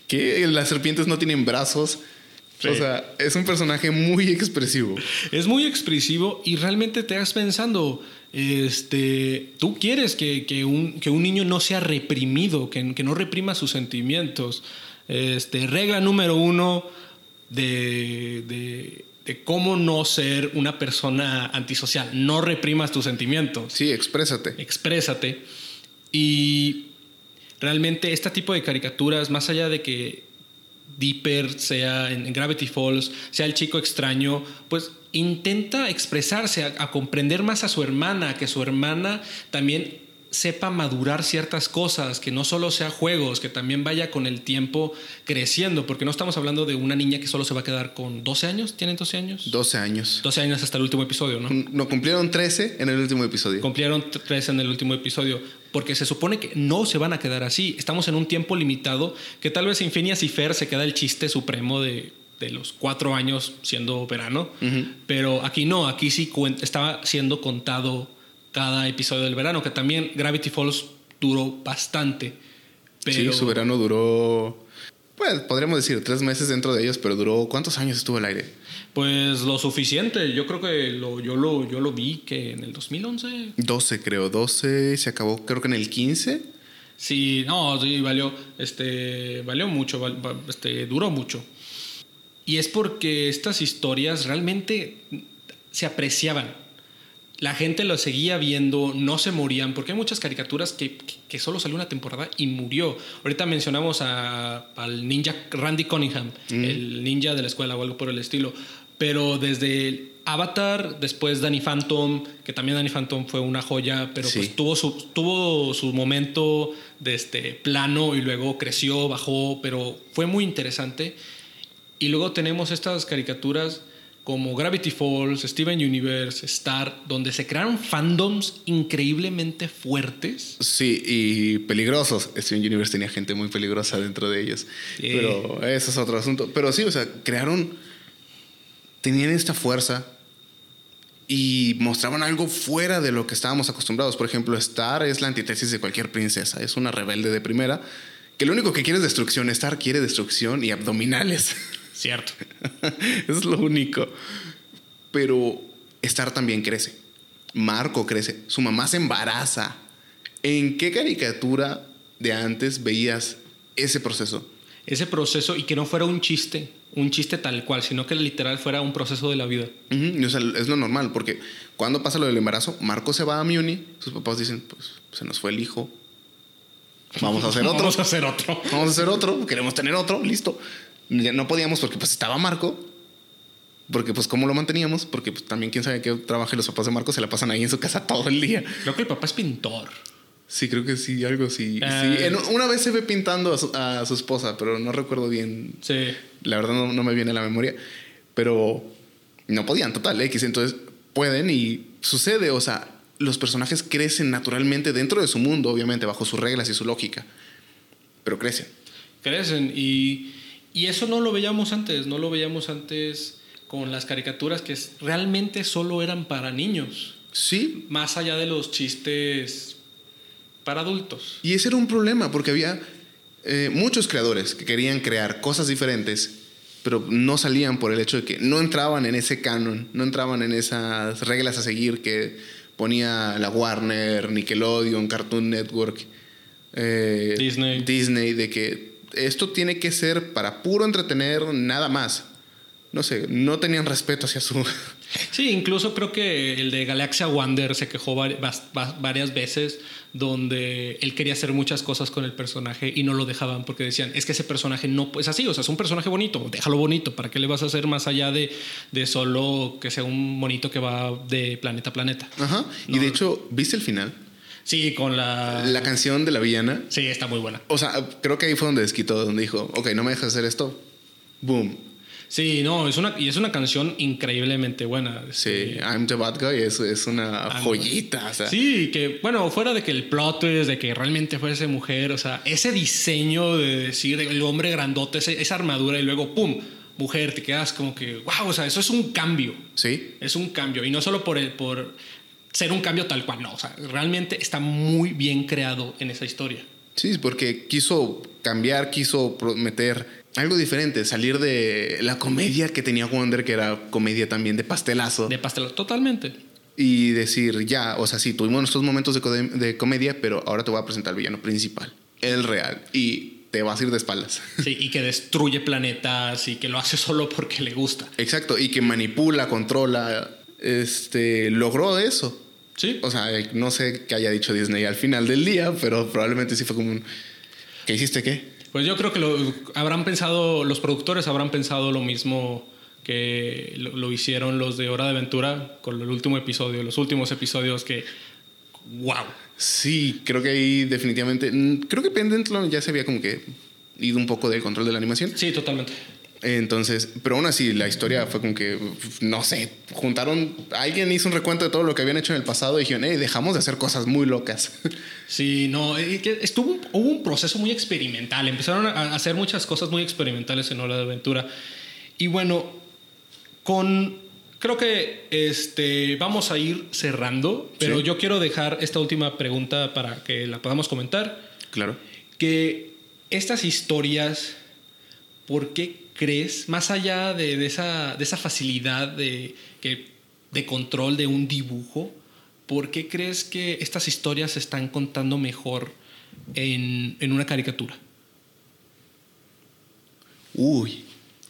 que las serpientes no tienen brazos. O sea, es un personaje muy expresivo. Es muy expresivo y realmente te vas pensando, este, tú quieres que, un, que un, niño no sea reprimido, que, que, no reprima sus sentimientos. Este, regla número uno de, de, cómo no ser una persona antisocial. No reprimas tus sentimientos. Sí, exprésate. Exprésate. Y realmente este tipo de caricaturas, más allá de que Deeper sea en Gravity Falls, sea el chico extraño, pues intenta expresarse, a, comprender más a su hermana, que su hermana también sepa madurar ciertas cosas, que no solo sea juegos, que también vaya con el tiempo creciendo, porque no estamos hablando de una niña que solo se va a quedar con 12 años, ¿tienen 12 años? 12 años. 12 años hasta el último episodio, ¿no? No, cumplieron 13 en el último episodio. Cumplieron 13 en el último episodio, porque se supone que no se van a quedar así. Estamos en un tiempo limitado, que tal vez en Phineas y Fer se queda el chiste supremo de, de los cuatro años siendo verano, pero aquí no, aquí sí estaba siendo contado cada episodio del verano, que también Gravity Falls duró bastante. Sí, su verano duró, pues podríamos decir tres meses dentro de ellos, pero duró, ¿cuántos años estuvo al aire? Pues lo suficiente, yo creo que lo, yo, lo, yo lo vi que en el 2011. 12 creo, 12, se acabó creo que en el 15. Sí, no, sí, valió, este, valió mucho, este, duró mucho. Y es porque estas historias realmente se apreciaban la gente lo seguía viendo, no se morían, porque hay muchas caricaturas que, que, solo salió una temporada y murió. Ahorita mencionamos al ninja Randy Cunningham, mm. el ninja de la escuela o algo por el estilo. Pero desde Avatar, después Danny Phantom, que también Danny Phantom fue una joya, pero pues tuvo su, tuvo su momento de este plano y luego creció, bajó, pero fue muy interesante. Y luego tenemos estas caricaturas como Gravity Falls, Steven Universe, Star, donde se crearon fandoms increíblemente fuertes. Sí, y peligrosos. Steven Universe tenía gente muy peligrosa dentro de ellos. Pero eso es otro asunto. Pero sí, o sea, crearon, tenían esta fuerza y mostraban algo fuera de lo que estábamos acostumbrados. Por ejemplo, Star es la antítesis de cualquier princesa. Es una rebelde de primera que lo único que quiere es destrucción. Star quiere destrucción y abdominales. [laughs] Cierto. [laughs] es lo único. Pero Star también crece. Marco crece. Su mamá se embaraza. ¿En qué caricatura de antes veías ese proceso? Ese proceso y que no fuera un chiste, un chiste tal cual, sino que literal fuera un proceso de la vida. es lo normal, porque cuando pasa lo del embarazo, Marco se va a Muni, sus papás dicen, pues se nos fue el hijo, vamos a hacer [laughs] otro. vamos a hacer otro. Vamos a hacer otro, queremos tener otro, listo no podíamos porque pues estaba Marco. Porque pues cómo lo manteníamos, porque pues también quién sabe qué trabaja los papás de Marco se la pasan ahí en su casa [laughs] todo el día. Creo que el papá es pintor. Sí, creo que sí, algo así. Eh. una vez se ve pintando a su, esposa, pero no recuerdo bien. Sí. La verdad no, me viene a la memoria. Pero no podían, total, X. Entonces pueden y sucede. O sea, los personajes crecen naturalmente dentro de su mundo, obviamente, bajo sus reglas y su lógica. Pero crecen. Crecen y y eso no lo veíamos antes, no lo veíamos antes con las caricaturas que realmente solo eran para niños. Sí. Más allá de los chistes para adultos. Y ese era un problema, porque había eh, muchos creadores que querían crear cosas diferentes, pero no salían por el hecho de que no entraban en ese canon, no entraban en esas reglas a seguir que ponía la Warner, Nickelodeon, Cartoon Network, eh, Disney. Disney, de que esto tiene que ser para puro entretener, nada más. No sé, no tenían respeto hacia su... [laughs] Sí, incluso creo que el de Galaxia Wander se quejó varias veces donde él quería hacer muchas cosas con el personaje y no lo dejaban porque decían, es que ese personaje no es así, o sea, es un personaje bonito, déjalo bonito, ¿para qué le vas a hacer más allá de, de solo que sea un monito que va de planeta a planeta? Ajá, y de hecho, ¿viste el final? Sí, con la... La canción de la villana. Sí, está muy buena. O sea, creo que ahí fue donde desquitó, donde dijo, ok, no me dejas hacer esto. Boom. Sí, no, es una, y es una canción increíblemente buena. Sí, este, I'm the Bad Guy es, es una joyita. O sea. Sí, que bueno, fuera de que el plot es de que realmente fuese mujer, o sea, ese diseño de decir el hombre grandote, esa armadura y luego, ¡pum! Mujer, te quedas como que, wow, o sea, eso es un cambio. Sí. Es un cambio. Y no solo por el, por ser un cambio tal cual, no, o sea, realmente está muy bien creado en esa historia. Sí, porque quiso cambiar, quiso meter algo diferente, salir de la comedia que tenía Wonder, que era comedia también de pastelazo. De pastelazo, totalmente. Y decir, ya, o sea, sí, tuvimos nuestros momentos de, de comedia, pero ahora te voy a presentar el villano principal, el real. Y te vas a ir de espaldas. [laughs] Sí, y que destruye planetas y que lo hace [laughs] solo porque le gusta. Exacto, y que manipula, controla, este, logró eso. Sí. O sea, no sé qué haya dicho Disney al final del día, pero probablemente sí fue como un... ¿Qué hiciste qué? Pues yo creo que lo habrán pensado, los productores habrán pensado lo mismo que lo, hicieron los de Hora de Aventura con el último episodio, los últimos episodios que wow. Sí, creo que ahí definitivamente. mm, Creo que Pendleton ya se había como que ido un poco del control de la animación. Sí, totalmente. Entonces, pero aún así, la historia fue como que, no sé, juntaron, alguien hizo un recuento de todo lo que habían hecho en el pasado y dijeron, hey, dejamos de hacer cosas muy locas. [laughs] Sí, no, eh, estuvo hubo un proceso muy experimental. Empezaron a hacer muchas cosas muy experimentales en Hora de Aventura. Y bueno, con creo que este vamos a ir cerrando, pero Sí. yo quiero dejar esta última pregunta para que la podamos comentar. Claro. Que estas historias, ¿por qué crees, más allá de, de esa, de esa facilidad de, de control de un dibujo, ¿por qué crees que estas historias se están contando mejor en, en una caricatura? Uy,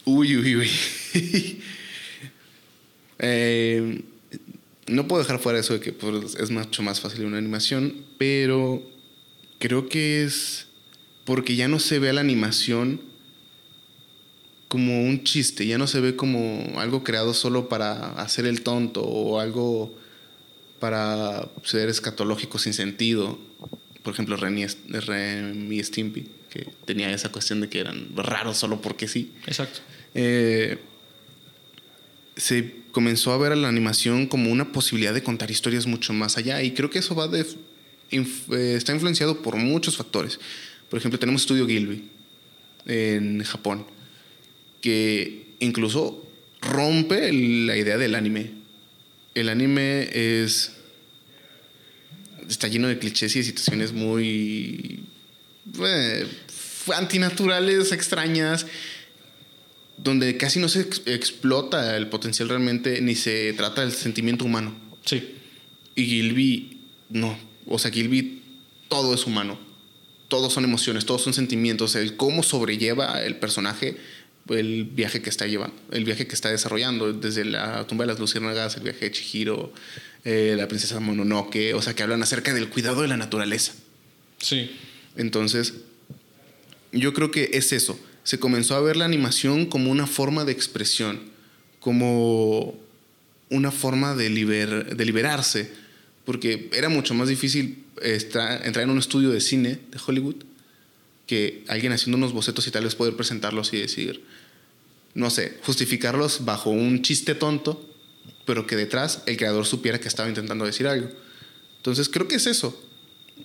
uy, uy, uy. [laughs] Eh, no puedo dejar fuera eso de que pues, es mucho más fácil una animación, pero creo que es porque ya no se ve a la animación como un chiste, ya no se ve como algo creado solo para hacer el tonto o algo para ser escatológico sin sentido. Por ejemplo, Ren y, Ren y Stimpy, que tenía esa cuestión de que eran raros solo porque sí. Exacto. Eh, se comenzó a ver a la animación como una posibilidad de contar historias mucho más allá y creo que eso va de, inf- eh, está influenciado por muchos factores. Por ejemplo, tenemos Studio Gilby en Japón que incluso rompe la idea del anime. El anime es está lleno de clichés y de situaciones muy eh, antinaturales, extrañas donde casi no se ex- explota el potencial realmente ni se trata del sentimiento humano. Sí. Y Gilby, no. O sea, Gilby, todo es humano. Todos son emociones, todos son sentimientos. El cómo sobrelleva el personaje el viaje que está llevando, el viaje que está desarrollando, desde la tumba de las luciérnagas, el viaje de Chihiro, eh, la princesa Mononoke, o sea, que hablan acerca del cuidado de la naturaleza. Sí. Entonces, yo creo que es eso. Se comenzó a ver la animación como una forma de expresión, como una forma de, liber- de liberarse, porque era mucho más difícil estar- entrar en un estudio de cine de Hollywood que alguien haciendo unos bocetos y tal vez poder presentarlos y decir, no sé, justificarlos bajo un chiste tonto, pero que detrás el creador supiera que estaba intentando decir algo. Entonces creo que es eso.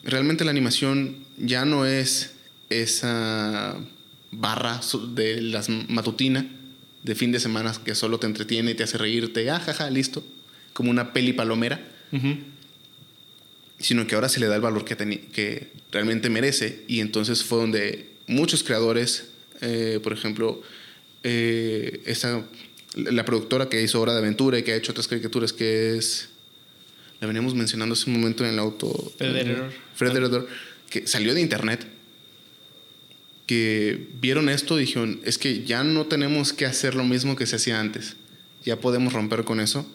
Realmente la animación ya no es esa barra de las matutina de fin de semana que solo te entretiene y te hace reírte, ah, jaja, listo, como una peli palomera, Ujú. Sino que ahora se le da el valor que, que realmente merece y entonces fue donde muchos creadores, eh, por ejemplo, eh, esta, la productora que hizo Hora de Aventura y que ha hecho otras caricaturas que es, la veníamos mencionando hace un momento en el auto. Federer. Federer, que salió de internet, que vieron esto y dijeron, es que ya no tenemos que hacer lo mismo que se hacía antes, ya podemos romper con eso.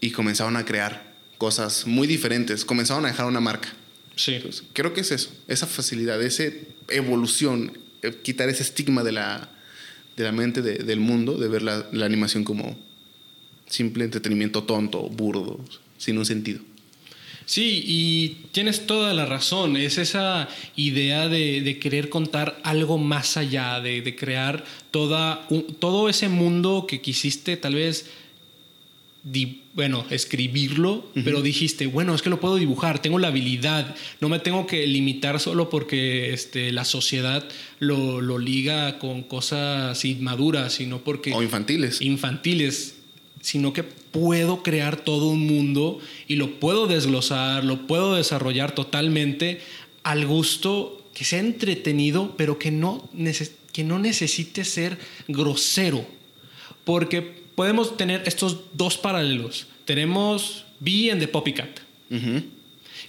Y comenzaron a crear cosas muy diferentes, comenzaron a dejar una marca. Sí. Entonces, creo que es eso, esa facilidad, esa evolución, eh, quitar ese estigma de la, de la mente de- del mundo, de ver la, la animación como simple entretenimiento tonto, burdo, sin un sentido. Sí, y tienes toda la razón. Es esa idea de, de querer contar algo más allá, de, de crear toda, un- todo ese mundo que quisiste tal vez, di- bueno, escribirlo, pero dijiste, bueno, es que lo puedo dibujar, tengo la habilidad, no me tengo que limitar solo porque este, la sociedad lo, lo liga con cosas inmaduras, sino porque O infantiles. infantiles, sino que puedo crear todo un mundo y lo puedo desglosar, lo puedo desarrollar totalmente al gusto, que sea entretenido, pero que no, que no necesite ser grosero. Porque podemos tener estos dos paralelos. Tenemos Bee and the Poppycat, Ujú.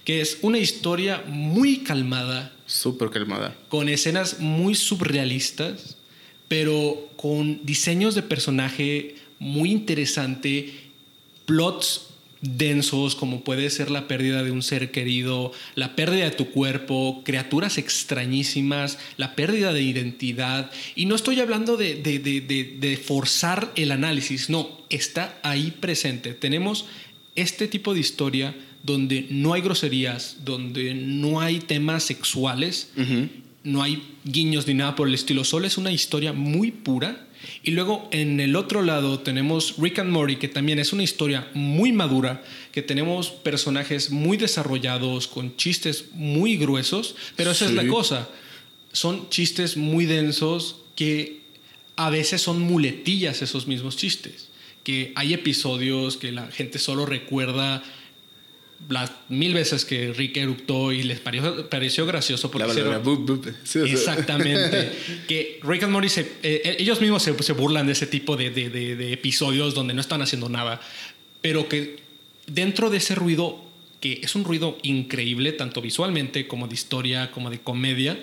que es una historia muy calmada, Súper calmada. con escenas muy surrealistas, pero con diseños de personaje muy interesante, plots densos como puede ser la pérdida de un ser querido, la pérdida de tu cuerpo, criaturas extrañísimas, la pérdida de identidad. Y no estoy hablando de, de- de- de- forzar el análisis, no, está ahí presente. Tenemos este tipo de historia donde no hay groserías, donde no hay temas sexuales, no hay guiños ni nada por el estilo. Solo es una historia muy pura. Y luego en el otro lado tenemos Rick and Morty, que también es una historia muy madura, que tenemos personajes muy desarrollados, con chistes muy gruesos, pero esa es la cosa. Son chistes muy densos que a veces son muletillas esos mismos chistes. Que hay episodios que la gente solo recuerda las mil veces que Rick eructó y les pareció, pareció gracioso porque La, la, la, bup, bup. Sí. Exactamente. [laughs] que Rick and Morty, se- eh, ellos mismos se, se burlan de ese tipo de, de- de- de episodios donde no están haciendo nada, pero que dentro de ese ruido, que es un ruido increíble, tanto visualmente como de historia, como de comedia,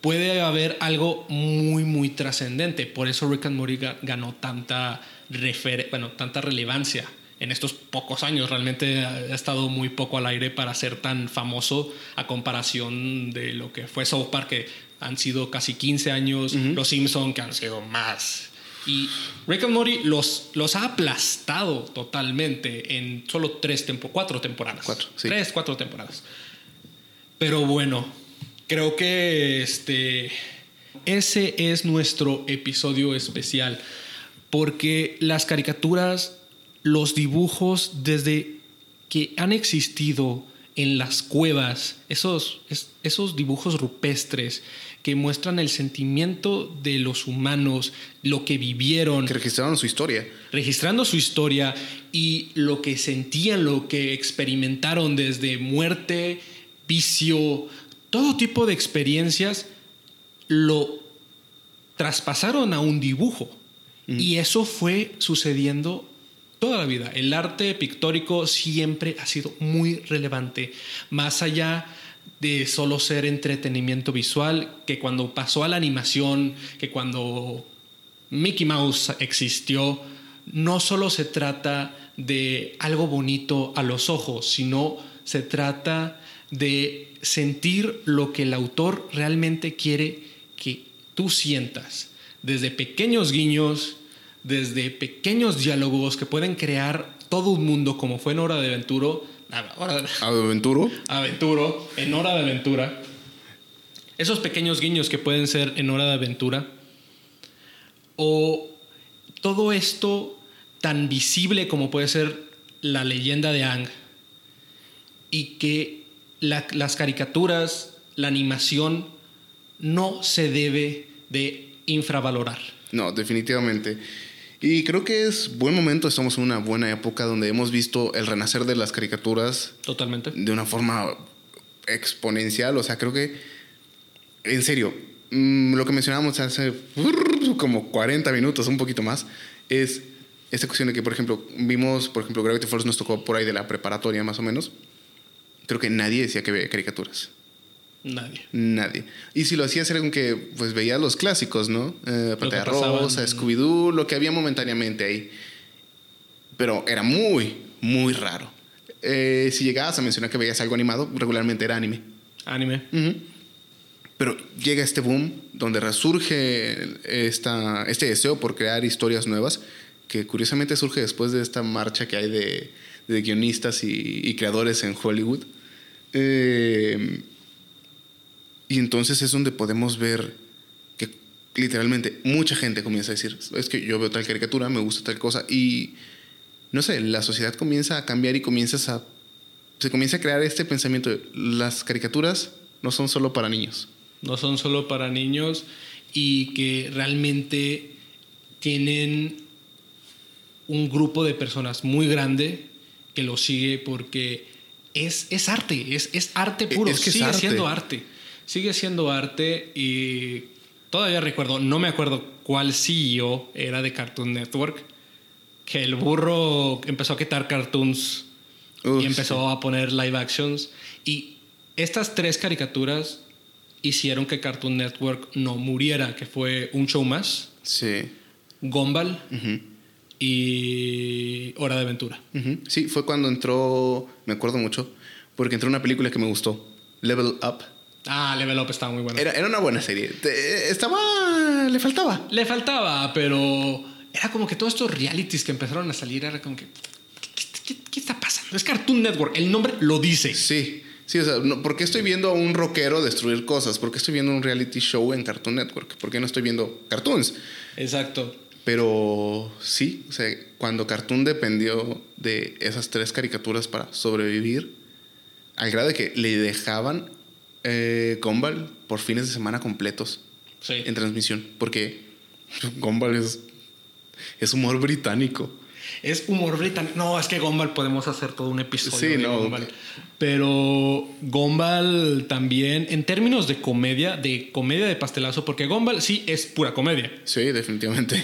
puede haber algo muy, muy trascendente. Por eso Rick and Morty ga- ganó tanta, refer- bueno, tanta relevancia en estos pocos años. Realmente ha estado muy poco al aire para ser tan famoso a comparación de lo que fue South Park, que han sido casi 15 años, Los Simpson que han sido más. Y Rick and Morty los, los ha aplastado totalmente en solo tres tempo, cuatro temporadas. Cuatro, sí. Tres, cuatro temporadas. Pero bueno, creo que este ese es nuestro episodio especial porque las caricaturas, los dibujos desde que han existido en las cuevas, esos, es- esos dibujos rupestres que muestran el sentimiento de los humanos, lo que vivieron, Que registraron su historia. registrando su historia y lo que sentían, lo que experimentaron desde muerte, vicio, todo tipo de experiencias, lo traspasaron a un dibujo. Y eso fue sucediendo toda la vida. El arte pictórico siempre ha sido muy relevante, más allá de solo ser entretenimiento visual, que cuando pasó a la animación, que cuando Mickey Mouse existió, no solo se trata de algo bonito a los ojos, sino se trata de sentir lo que el autor realmente quiere que tú sientas. Desde pequeños guiños, desde pequeños diálogos que pueden crear todo un mundo como fue en Hora de Aventuro, Hora de- Aventuro. Aventuro, en Hora de Aventura. Esos pequeños guiños que pueden ser en Hora de Aventura. O todo esto tan visible como puede ser la leyenda de Ang. Y que la- las caricaturas, la animación, no se debe de infravalorar. No, definitivamente. Y creo que es buen momento, estamos en una buena época donde hemos visto el renacer de las caricaturas Totalmente. de una forma exponencial. O sea, creo que, en serio, mm, lo que mencionábamos hace [laughs] como 40 minutos, un poquito más, es esta cuestión de que, por ejemplo, vimos, por ejemplo, Gravity Falls nos tocó por ahí de la preparatoria más o menos. Creo que nadie decía que veía caricaturas. Nadie. Nadie. Y si lo hacías era con que pues veías los clásicos, ¿no? Eh, Pantalla. Rosa, Scooby-Doo, lo que había momentáneamente ahí. Pero era muy, muy raro. Eh, si llegabas a mencionar que veías algo animado, regularmente era anime. Anime. Pero llega este boom donde resurge esta, este deseo por crear historias nuevas, que curiosamente surge después de esta marcha que hay de, de guionistas y, y creadores en Hollywood. Eh, y entonces es donde podemos ver que literalmente mucha gente comienza a decir, es que yo veo tal caricatura, me gusta tal cosa, y no sé, la sociedad comienza a cambiar y comienzas a... Se comienza a crear este pensamiento de las caricaturas no son solo para niños. no son solo para niños y que realmente tienen un grupo de personas muy grande que lo sigue porque es, es arte, es, es arte puro, Es que es sigue arte. siendo arte, sigue siendo arte y todavía recuerdo, no me acuerdo cuál CEO era de Cartoon Network, que el burro empezó a quitar cartoons Uf, y empezó a poner live actions. Y estas tres caricaturas hicieron que Cartoon Network no muriera, que fue Un Show Más, Sí. Gumball y Hora de Aventura. Sí, fue cuando entró, me acuerdo mucho, porque entró una película que me gustó, Level Up. Ah, Level Up estaba muy bueno. Era, era una buena serie. Te- estaba, le faltaba. Le faltaba, pero era como que todos estos realities que empezaron a salir era como que, ¿qué, qué- qué está pasando Es Cartoon Network, el nombre lo dice. Sí, sí, o sea, no, ¿por qué estoy viendo a un rockero destruir cosas? ¿Por qué estoy viendo un reality show en Cartoon Network? ¿Por qué no estoy viendo cartoons? Exacto. Pero sí, o sea, cuando Cartoon dependió de esas tres caricaturas para sobrevivir, al grado de que le dejaban eh, Gumball por fines de semana completos Sí. en transmisión, porque [laughs] Gumball es, es humor británico. Es humor británico. No, es que Gumball podemos hacer todo un episodio Sí, de no. Gumball. Pero Gumball también, en términos de comedia, de comedia de pastelazo, porque Gumball sí es pura comedia. Sí, definitivamente.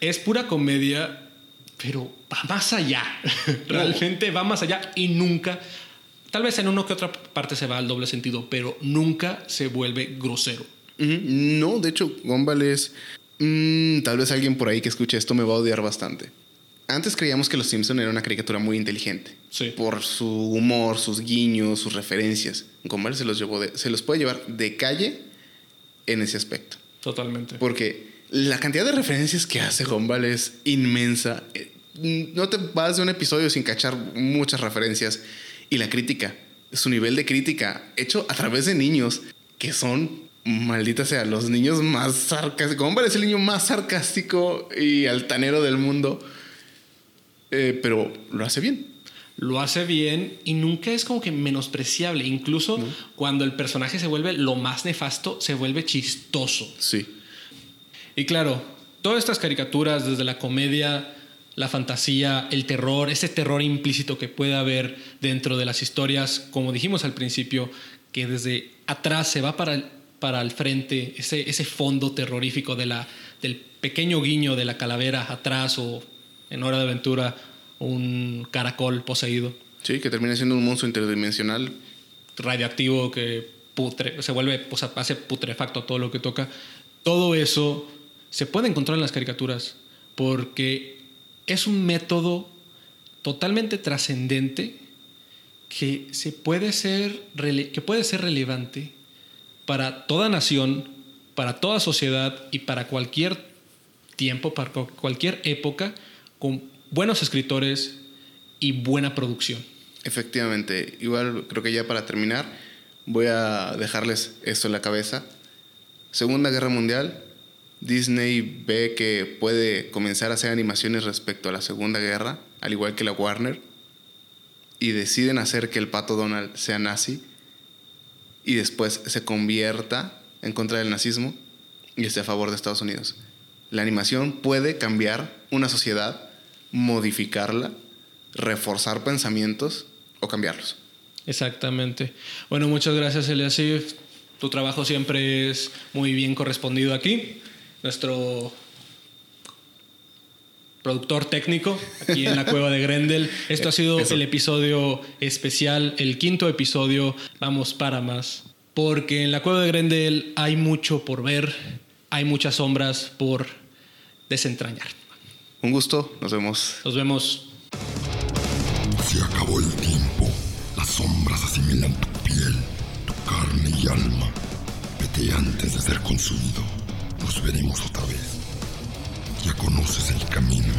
Es pura comedia, pero va más allá. [laughs] Realmente va más allá y nunca, tal vez en uno que otra parte se va al doble sentido, pero nunca se vuelve grosero. No, de hecho, Gumball es. mm, tal vez alguien por ahí que escuche esto me va a odiar bastante. Antes creíamos que Los Simpson era una caricatura muy inteligente. Sí. Por su humor, sus guiños, sus referencias. Gumball se los, llevó de- se los puede llevar de calle en ese aspecto. Totalmente. Porque la cantidad de referencias que hace Gumball es inmensa. Eh, No te vas de un episodio sin cachar muchas referencias. Y la crítica, su nivel de crítica, hecho a través de niños que son, maldita sea, los niños más sarcásticos. Gumball es el niño más sarcástico y altanero del mundo. Eh, pero lo hace bien. Lo hace bien y nunca es como que menospreciable. Incluso cuando el personaje se vuelve lo más nefasto, se vuelve chistoso. Sí. Y claro, todas estas caricaturas, desde la comedia, la fantasía, el terror, ese terror implícito que puede haber dentro de las historias, como dijimos al principio, que desde atrás se va para el, para el frente, ese, ese fondo terrorífico de la, del pequeño guiño de la calavera atrás o en Hora de Aventura un caracol poseído, Sí, que termina siendo un monstruo interdimensional. radiactivo que putre- se vuelve, o sea, hace putrefacto a todo lo que toca. Todo eso se puede encontrar en las caricaturas porque es un método totalmente trascendente que se puede ser que puede ser relevante para toda nación, para toda sociedad y para cualquier tiempo, para cu- cualquier época, con buenos escritores y buena producción. Efectivamente, igual creo que ya para terminar voy a dejarles esto en la cabeza. Segunda Guerra Mundial, Disney ve que puede comenzar a hacer animaciones respecto a la Segunda Guerra, al igual que la Warner, y deciden hacer que el pato Donald sea nazi y después se convierta en contra del nazismo y esté a favor de Estados Unidos. La animación puede cambiar una sociedad, modificarla, reforzar pensamientos o cambiarlos. Exactamente. Bueno, muchas gracias, Eliasif. Tu trabajo siempre es muy bien correspondido aquí. Nuestro productor técnico aquí en la cueva de Grendel. Esto ha sido Eso. el episodio especial, el quinto episodio. Vamos para más. Porque en la cueva de Grendel hay mucho por ver, hay muchas sombras por desentrañar. Un gusto, nos vemos. Nos vemos. Se acabó el tiempo. Las sombras asimilan tu piel, tu carne y alma. Vete antes de ser consumido. Veremos otra vez. Ya conoces el camino.